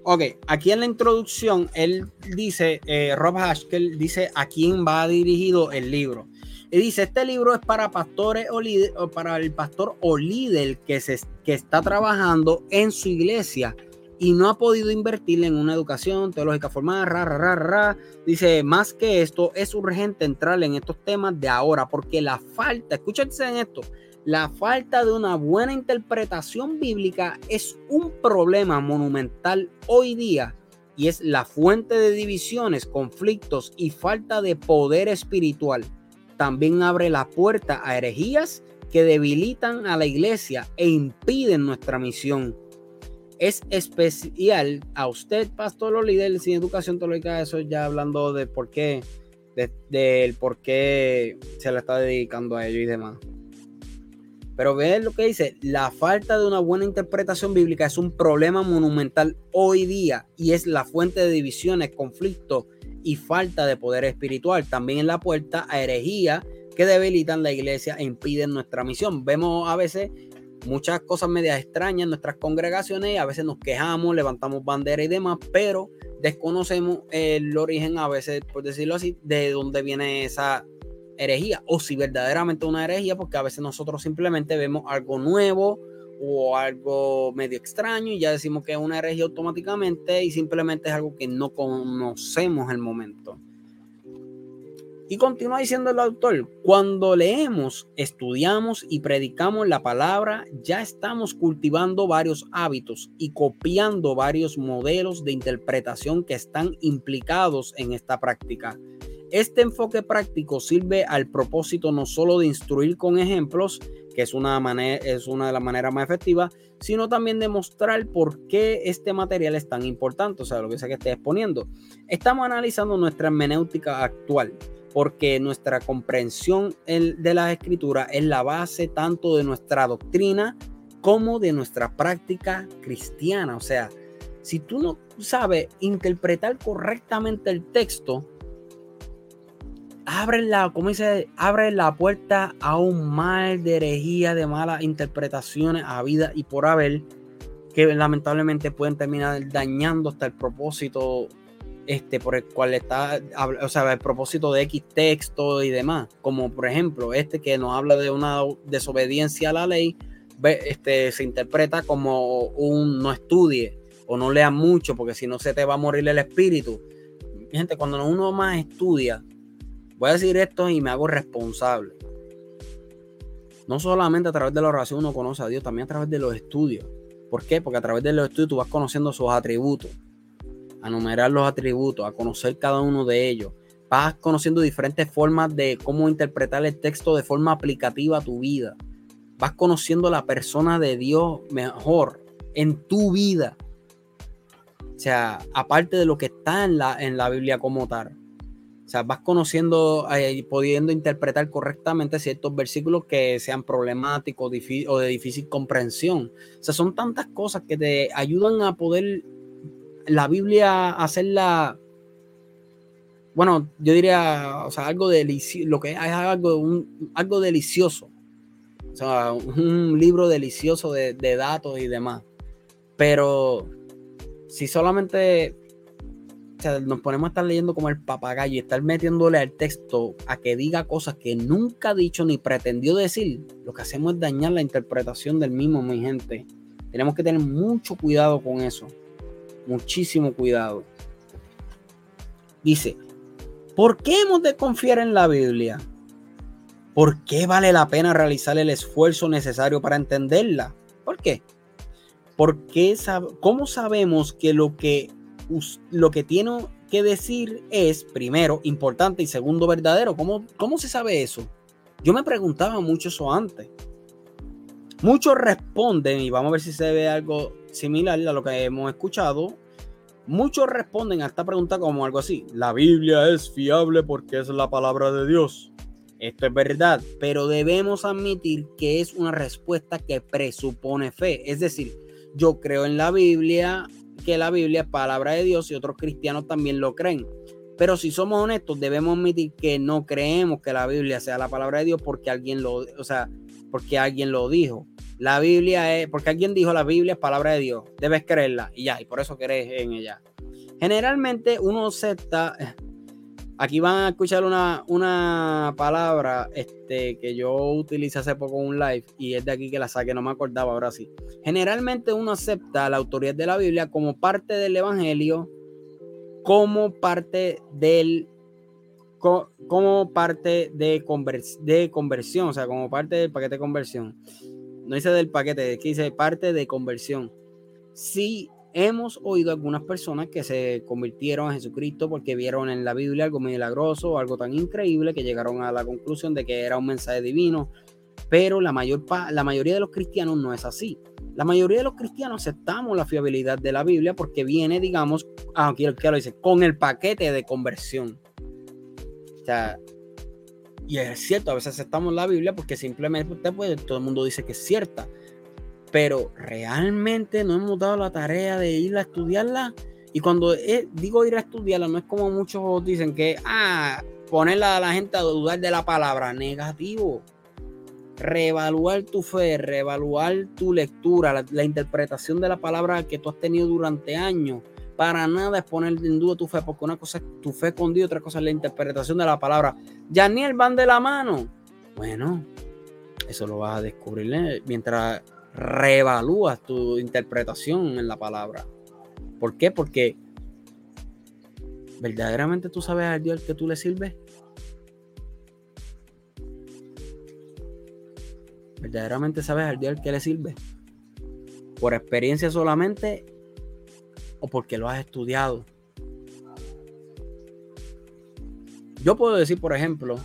Ok, aquí en la introducción, él dice, eh, Rob Haskell dice a quién va dirigido el libro. Y dice, este libro es para pastores o, líder, o para el pastor o líder que, se, que está trabajando en su iglesia y no ha podido invertir en una educación teológica formada, ra, ra, ra. Dice, más que esto, es urgente entrar en estos temas de ahora, porque la falta, escúchense en esto, la falta de una buena interpretación bíblica es un problema monumental hoy día y es la fuente de divisiones, conflictos y falta de poder espiritual. También abre la puerta a herejías que debilitan a la iglesia e impiden nuestra misión. Es especial a usted, pastor o líder sin educación teológica, eso ya hablando de por qué, del por qué se le está dedicando a ello y demás. Pero ve lo que dice, la falta de una buena interpretación bíblica es un problema monumental hoy día y es la fuente de divisiones, conflictos y falta de poder espiritual. También en la puerta a herejía que debilitan la iglesia e impiden nuestra misión. Vemos a veces muchas cosas medias extrañas en nuestras congregaciones a veces nos quejamos, levantamos bandera y demás, pero desconocemos el origen a veces, por decirlo así, de dónde viene esa herejía o si verdaderamente una herejía, porque a veces nosotros simplemente vemos algo nuevo o algo medio extraño y ya decimos que es una herejía automáticamente y simplemente es algo que no conocemos el momento. Y continúa diciendo el autor, cuando leemos, estudiamos y predicamos la palabra, ya estamos cultivando varios hábitos y copiando varios modelos de interpretación que están implicados en esta práctica. Este enfoque práctico sirve al propósito no solo de instruir con ejemplos, que es una, manera, es una de las maneras más efectivas, sino también de mostrar por qué este material es tan importante, o sea, lo que sea que esté exponiendo. Estamos analizando nuestra hermenéutica actual, porque nuestra comprensión de las escrituras es la base tanto de nuestra doctrina como de nuestra práctica cristiana. O sea, si tú no sabes interpretar correctamente el texto, abre la, como dice, abre la puerta a un mal de herejía, de malas interpretaciones a vida y por haber, que lamentablemente pueden terminar dañando hasta el propósito este, por el cual está, o sea, el propósito de X texto y demás, como por ejemplo este que nos habla de una desobediencia a la ley, este, se interpreta como un no estudie o no lea mucho porque si no se te va a morir el espíritu. Gente, cuando uno más estudia, Voy a decir esto y me hago responsable. No solamente a través de la oración uno conoce a Dios, también a través de los estudios. ¿Por qué? Porque a través de los estudios tú vas conociendo sus atributos, a numerar los atributos, a conocer cada uno de ellos, vas conociendo diferentes formas de cómo interpretar el texto de forma aplicativa a tu vida. Vas conociendo la persona de Dios mejor en tu vida. O sea, aparte de lo que está en la, en la Biblia como tal. Vas conociendo y eh, pudiendo interpretar correctamente ciertos versículos que sean problemáticos o de difícil comprensión. O sea, son tantas cosas que te ayudan a poder la Biblia hacerla, bueno, yo diría, o sea, algo delicioso, lo que es algo, algo delicioso. O sea, un libro delicioso de, de datos y demás. Pero si solamente nos ponemos a estar leyendo como el papagayo y estar metiéndole al texto a que diga cosas que nunca ha dicho ni pretendió decir, lo que hacemos es dañar la interpretación del mismo, mi gente. Tenemos que tener mucho cuidado con eso. Muchísimo cuidado. Dice, ¿por qué hemos de confiar en la Biblia? ¿Por qué vale la pena realizar el esfuerzo necesario para entenderla? ¿Por qué? Porque ¿cómo sabemos que lo que lo que tiene que decir es, primero, importante y segundo, verdadero. ¿Cómo, cómo se sabe eso? Yo me preguntaba mucho eso antes. Muchos responden, y vamos a ver si se ve algo similar a lo que hemos escuchado. Muchos responden a esta pregunta como algo así. La Biblia es fiable porque es la palabra de Dios. Esto es verdad, pero debemos admitir que es una respuesta que presupone fe. Es decir, yo creo en la Biblia, que la Biblia es palabra de Dios y otros cristianos también lo creen. Pero si somos honestos, debemos admitir que no creemos que la Biblia sea la palabra de Dios porque alguien lo, o sea, porque alguien lo dijo. La Biblia es, porque alguien dijo la Biblia es palabra de Dios, debes creerla y ya, y por eso crees en ella. Generalmente uno acepta, aquí van a escuchar una, una palabra este, que yo utilicé hace poco en un live y es de aquí que la saqué, no me acordaba ahora sí. Generalmente uno acepta la autoridad de la Biblia como parte del Evangelio, como parte del como parte de, de conversión, o sea, como parte del paquete de conversión. No dice del paquete, es que dice parte de conversión. Sí, hemos oído algunas personas que se convirtieron a Jesucristo porque vieron en la Biblia algo milagroso algo tan increíble que llegaron a la conclusión de que era un mensaje divino. Pero la, mayor la mayoría de los cristianos no es así. La mayoría de los cristianos aceptamos la fiabilidad de la Biblia porque viene, digamos, aquí lo dice, con el paquete de conversión. O sea, y es cierto, a veces aceptamos la Biblia porque simplemente puede, todo el mundo dice que es cierta. Pero realmente no hemos dado la tarea de ir a estudiarla. Y cuando digo ir a estudiarla, no es como muchos dicen que, ah, ponerla a la gente a dudar de la palabra. Negativo reevaluar tu fe, reevaluar tu lectura, la, interpretación de la palabra que tú has tenido durante años. Para nada es poner en duda tu fe, porque una cosa es tu fe con Dios, otra cosa es la interpretación de la palabra. Yaniel van de la mano. Bueno, eso lo vas a descubrir mientras reevalúas tu interpretación en la palabra. ¿Por qué? Porque verdaderamente tú sabes al Dios que tú le sirves. verdaderamente sabes al Dios que le sirve? ¿Por experiencia solamente o porque lo has estudiado? Yo puedo decir, por ejemplo,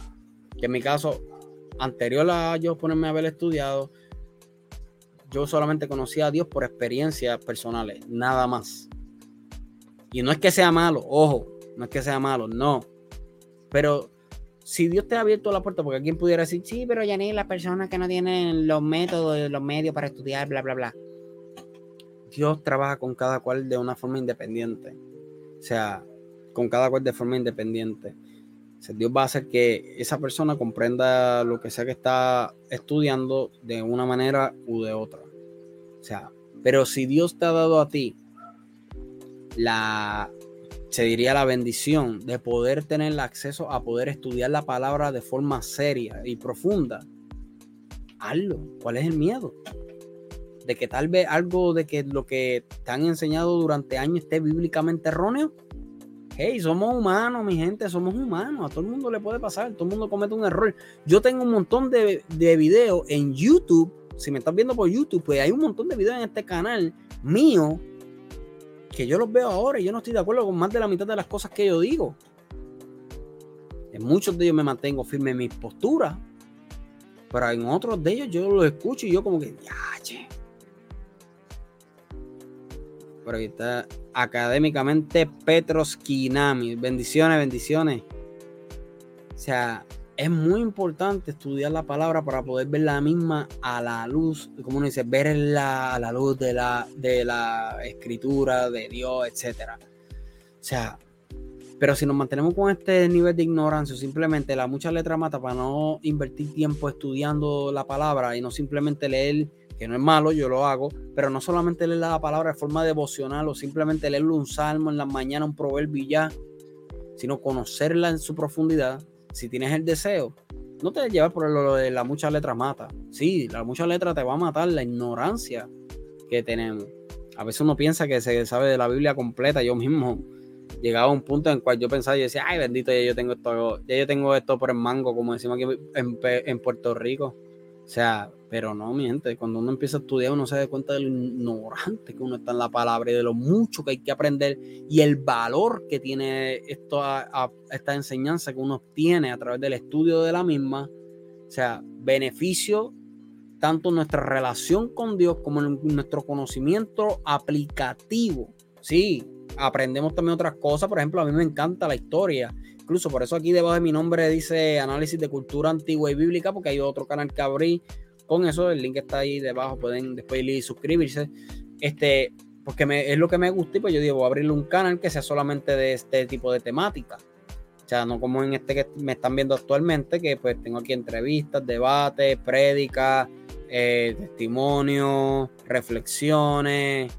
que en mi caso, anterior a yo ponerme a haber estudiado, yo solamente conocía a Dios por experiencias personales, nada más. Y no es que sea malo, ojo, no es que sea malo, no. Pero si Dios te ha abierto la puerta, porque alguien pudiera decir, sí, pero ya ni las personas que no tienen los métodos, los medios para estudiar, bla, bla, bla. Dios trabaja con cada cual de una forma independiente. O sea, con cada cual de forma independiente. Dios va a hacer que esa persona comprenda lo que sea que está estudiando de una manera u de otra. O sea, pero si Dios te ha dado a ti la se diría la bendición de poder tener el acceso a poder estudiar la palabra de forma seria y profunda, hazlo. ¿Cuál es el miedo? De que tal vez algo de que lo que te han enseñado durante años esté bíblicamente erróneo. Hey, somos humanos, mi gente, somos humanos. A todo el mundo le puede pasar, todo el mundo comete un error. Yo tengo un montón de, de videos en YouTube. Si me estás viendo por YouTube, pues hay un montón de videos en este canal mío que yo los veo ahora y yo no estoy de acuerdo con más de la mitad de las cosas que yo digo. En muchos de ellos me mantengo firme en mi postura, pero en otros de ellos yo los escucho y yo como que, ya, che. Pero ahí está académicamente Petroskinami. Bendiciones, bendiciones. O sea, es muy importante estudiar la palabra para poder ver la misma a la luz, como uno dice, verla a la luz de la, de la escritura, de Dios, etc. O sea, pero si nos mantenemos con este nivel de ignorancia, simplemente la mucha letra mata para no invertir tiempo estudiando la palabra y no simplemente leer, que no es malo, yo lo hago, pero no solamente leer la palabra de forma devocional o simplemente leerle un salmo en la mañana, un proverbio y ya, sino conocerla en su profundidad, si tienes el deseo, no te lleves por lo de la mucha letra mata. Sí, la mucha letra te va a matar la ignorancia que tenemos. A veces uno piensa que se sabe de la Biblia completa. Yo mismo llegaba a un punto en el cual yo pensaba y decía, ay bendito, ya yo tengo esto, ya yo tengo esto por el mango, como decimos aquí en, en Puerto Rico. Sea, pero no, mi gente, cuando uno empieza a estudiar, uno se da cuenta de lo ignorante que uno está en la palabra y de lo mucho que hay que aprender y el valor que tiene esto esta enseñanza que uno obtiene a través del estudio de la misma. O sea, beneficio tanto en nuestra relación con Dios como en nuestro conocimiento aplicativo. Sí, aprendemos también otras cosas. Por ejemplo, a mí me encanta la historia incluso por eso aquí debajo de mi nombre dice análisis de cultura antigua y bíblica, porque hay otro canal que abrí con eso. El link está ahí debajo, pueden después ir y suscribirse. Este, porque es lo que me gusta y pues yo digo, voy a abrirle un canal que sea solamente de este tipo de temática. O sea, no como en este que me están viendo actualmente, que pues tengo aquí entrevistas, debates, prédicas, eh, testimonios, reflexiones,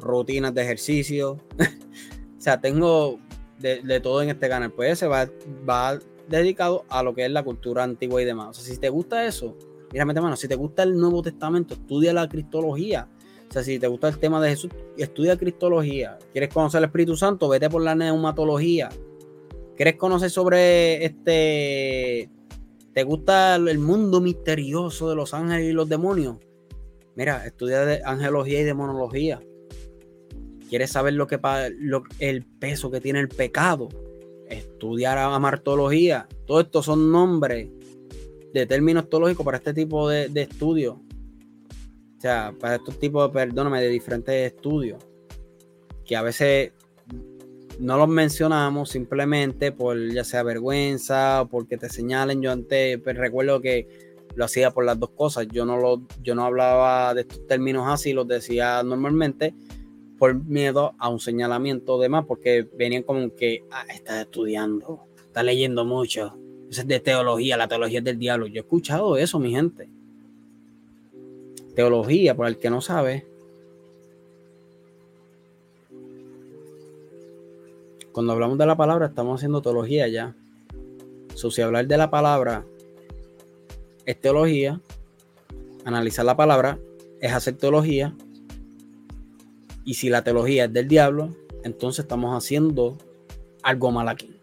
rutinas de ejercicio. o sea, tengo de, todo en este canal. Pues se va, va dedicado a lo que es la cultura antigua y demás. O sea, si te gusta eso, mírame, hermano, si te gusta el Nuevo Testamento, estudia la cristología. O sea, si te gusta el tema de Jesús, estudia cristología. ¿Quieres conocer el Espíritu Santo? Vete por la neumatología. ¿Quieres conocer sobre este... ¿Te gusta el mundo misterioso de los ángeles y los demonios? Mira, estudia de angelología y demonología quieres saber lo que lo, el peso que tiene el pecado, estudiar amartología. Todo esto son nombres de términos teológicos para este tipo de, de estudios. O sea, para estos tipos, perdóname, de diferentes estudios. Que a veces no los mencionamos simplemente por ya sea vergüenza o porque te señalen. Yo antes pues, recuerdo que lo hacía por las dos cosas. Yo no, lo, yo no hablaba de estos términos así, los decía normalmente por miedo a un señalamiento de más, porque venían como que, ah, está estudiando, está leyendo mucho, eso es de teología, la teología es del diablo. Yo he escuchado eso, mi gente. Teología, por el que no sabe, cuando hablamos de la palabra, estamos haciendo teología ya. So, si hablar de la palabra es teología, analizar la palabra es hacer teología, y si la teología es del diablo, entonces estamos haciendo algo mal aquí.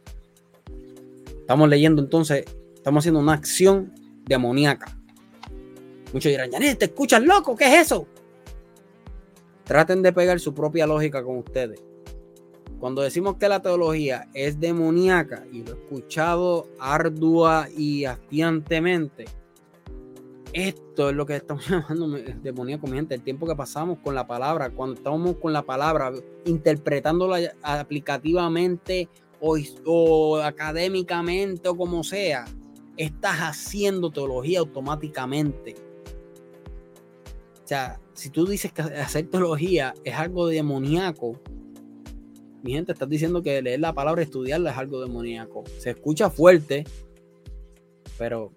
Estamos leyendo entonces, estamos haciendo una acción demoníaca. Muchos dirán, Janet, ¿te escuchas loco? ¿Qué es eso? Traten de pegar su propia lógica con ustedes. Cuando decimos que la teología es demoníaca, y lo he escuchado ardua y hastiantemente, esto es lo que estamos llamando demoníaco, mi gente. El tiempo que pasamos con la palabra, cuando estamos con la palabra, interpretándola aplicativamente o, o académicamente o como sea, estás haciendo teología automáticamente. O sea, si tú dices que hacer teología es algo demoníaco, mi gente, estás diciendo que leer la palabra, estudiarla es algo demoníaco. Se escucha fuerte, pero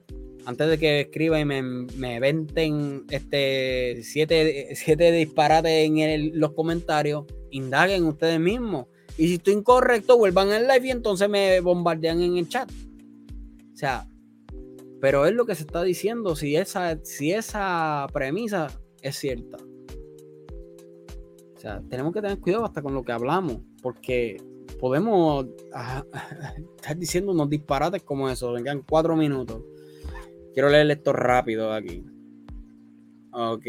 antes de que escriban y me, me venten este siete, siete disparates en los comentarios, indaguen ustedes mismos. Y si estoy incorrecto, vuelvan al live y entonces me bombardean en el chat. O sea, pero es lo que se está diciendo si esa, si esa premisa es cierta. O sea, tenemos que tener cuidado hasta con lo que hablamos, porque podemos estar diciendo unos disparates como eso, vengan cuatro minutos. Quiero leer esto rápido aquí. Ok.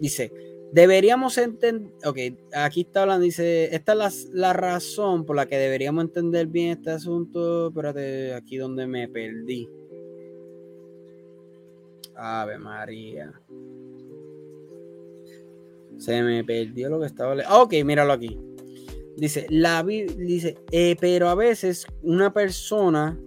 Dice, Deberíamos entender, ok, aquí está hablando, dice, esta es la, razón por la que deberíamos entender bien este asunto. Espérate, aquí donde me perdí. Ave María. Se me perdió lo que estaba leyendo. Ok, míralo aquí. Dice, la dice, eh, pero a veces una persona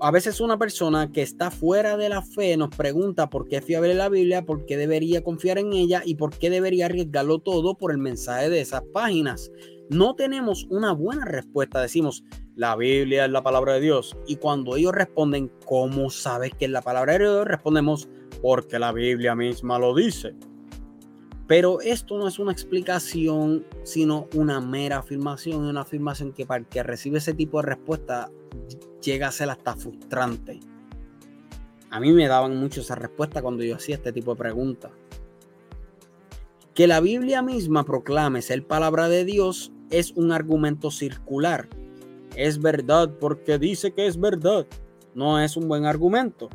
a veces una persona que está fuera de la fe nos pregunta por qué fiable la Biblia, por qué debería confiar en ella y por qué debería arriesgarlo todo por el mensaje de esas páginas. No tenemos una buena respuesta. Decimos, la Biblia es la palabra de Dios. Y cuando ellos responden, ¿cómo sabes que es la palabra de Dios? Respondemos, porque la Biblia misma lo dice. Pero esto no es una explicación, sino una mera afirmación. Y una afirmación que para el que recibe ese tipo de respuesta llega a ser hasta frustrante. A mí me daban mucho esa respuesta cuando yo hacía este tipo de preguntas. Que la Biblia misma proclame ser palabra de Dios es un argumento circular. Es verdad porque dice que es verdad. No es un buen argumento.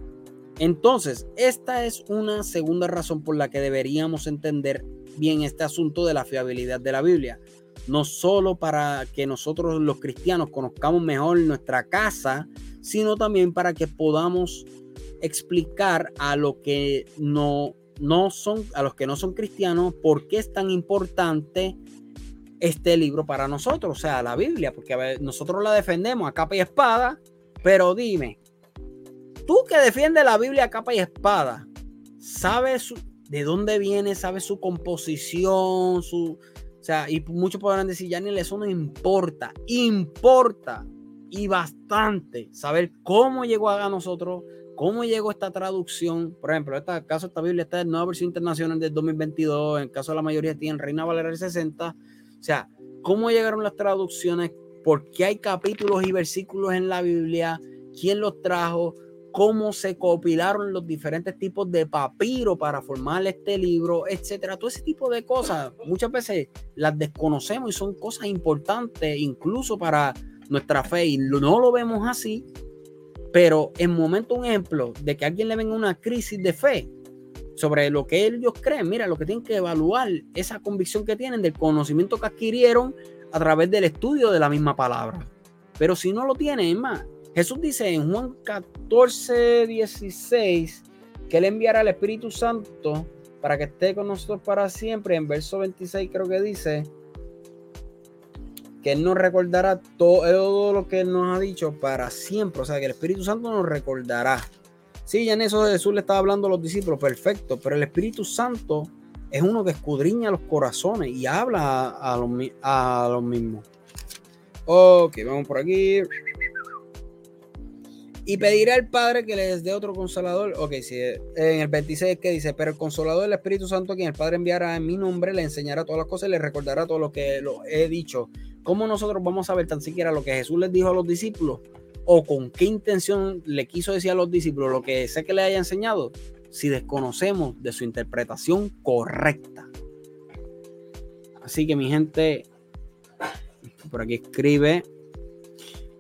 Entonces, esta es una segunda razón por la que deberíamos entender bien este asunto de la fiabilidad de la Biblia no solo para que nosotros los cristianos conozcamos mejor nuestra casa, sino también para que podamos explicar a lo que no, no son, a los que no son cristianos, por qué es tan importante este libro para nosotros, o sea, la Biblia, porque nosotros la defendemos a capa y espada, pero dime, tú que defiendes la Biblia a capa y espada, ¿sabes de dónde viene? ¿Sabes su composición? Su, o sea, y muchos podrán decir, ya ni eso no importa. Importa y bastante saber cómo llegó a nosotros, cómo llegó esta traducción. Por ejemplo, en este caso, esta Biblia está en nueva versión internacional del 2022. En el caso de la mayoría tienen Reina Valera del 60. O sea, cómo llegaron las traducciones, por qué hay capítulos y versículos en la Biblia, quién los trajo, cómo se compilaron los diferentes tipos de papiro para formar este libro, etcétera. Todo ese tipo de cosas muchas veces las desconocemos y son cosas importantes incluso para nuestra fe y no lo vemos así. Pero en momento, un ejemplo de que alguien le venga una crisis de fe sobre lo que ellos creen, mira, lo que tienen que evaluar esa convicción que tienen del conocimiento que adquirieron a través del estudio de la misma palabra. Pero si no lo tienen, es más, Jesús dice en Juan 14, 16 que Él enviará al Espíritu Santo para que esté con nosotros para siempre. En verso 26 creo que dice que Él nos recordará todo lo que Él nos ha dicho para siempre. O sea, que el Espíritu Santo nos recordará. Sí, ya en eso Jesús le estaba hablando a los discípulos, perfecto, pero el Espíritu Santo es uno que escudriña los corazones y habla a, los, a los mismos. Ok, vamos por aquí. Y pediré al Padre que les dé otro consolador. Ok, sí, en el 26 que dice, pero el consolador del Espíritu Santo, quien el Padre enviará en mi nombre, le enseñará todas las cosas y le recordará todo lo que lo he dicho. ¿Cómo nosotros vamos a ver tan siquiera lo que Jesús les dijo a los discípulos? ¿O con qué intención le quiso decir a los discípulos lo que sé que le haya enseñado? Si desconocemos de su interpretación correcta. Así que mi gente, por aquí escribe,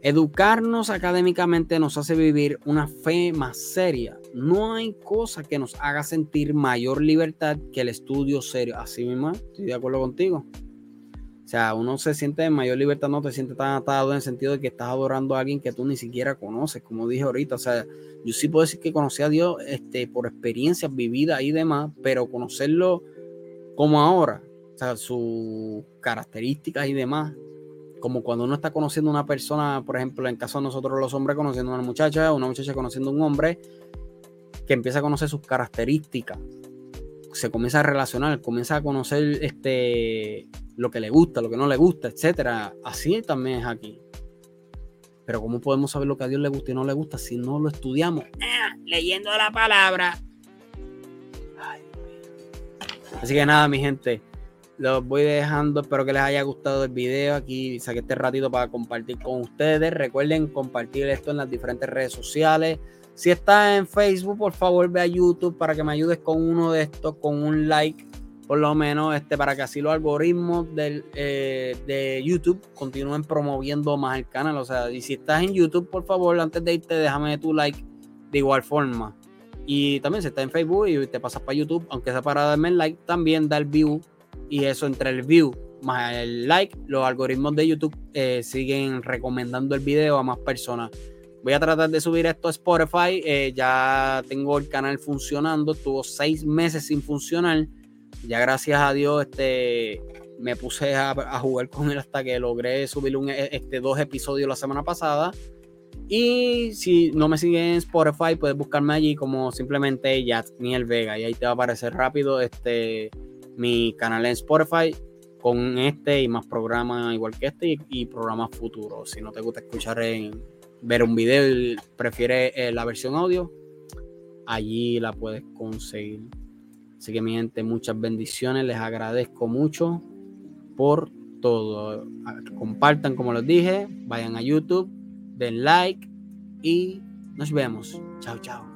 Educarnos académicamente nos hace vivir una fe más seria. No hay cosa que nos haga sentir mayor libertad que el estudio serio. Así mismo, estoy de acuerdo contigo. O sea, uno se siente en mayor libertad, no te sientes tan atado en el sentido de que estás adorando a alguien que tú ni siquiera conoces, como dije ahorita. O sea, yo sí puedo decir que conocí a Dios este, por experiencias vividas y demás, pero conocerlo como ahora, o sea, sus características y demás, como cuando uno está conociendo a una persona, por ejemplo, en caso de nosotros los hombres conociendo a una muchacha, una muchacha conociendo a un hombre, que empieza a conocer sus características, se comienza a relacionar, comienza a conocer este, lo que le gusta, lo que no le gusta, etcétera. Así también es aquí. Pero ¿cómo podemos saber lo que a Dios le gusta y no le gusta si no lo estudiamos? Ah, leyendo la palabra. Así que nada, mi gente los voy dejando. Espero que les haya gustado el video. Aquí saqué este ratito para compartir con ustedes. Recuerden compartir esto en las diferentes redes sociales. Si estás en Facebook, por favor ve a YouTube para que me ayudes con uno de estos, con un like, por lo menos, este, para que así los algoritmos del, eh, de YouTube continúen promoviendo más el canal. O sea, y si estás en YouTube, por favor, antes de irte, déjame tu like de igual forma. Y también si está en Facebook y te pasas para YouTube, aunque sea para darme el like, también da el view. Y eso entre el view más el like, los algoritmos de YouTube eh, siguen recomendando el video a más personas. Voy a tratar de subir esto a Spotify. Eh, ya tengo el canal funcionando. Tuvo seis meses sin funcionar. Ya gracias a Dios este, me puse a, jugar con él hasta que logré subir un, este, dos episodios la semana pasada. Y si no me siguen en Spotify, puedes buscarme allí como simplemente el Vega. Y ahí te va a aparecer rápido este, mi canal en Spotify con este y más programas igual que este y, programas futuros. Si no te gusta escuchar en, ver un video y prefieres eh, la versión audio, allí la puedes conseguir. Así que mi gente, muchas bendiciones, les agradezco mucho por todo. Compartan como les dije, vayan a YouTube, den like y nos vemos. Chao, chao.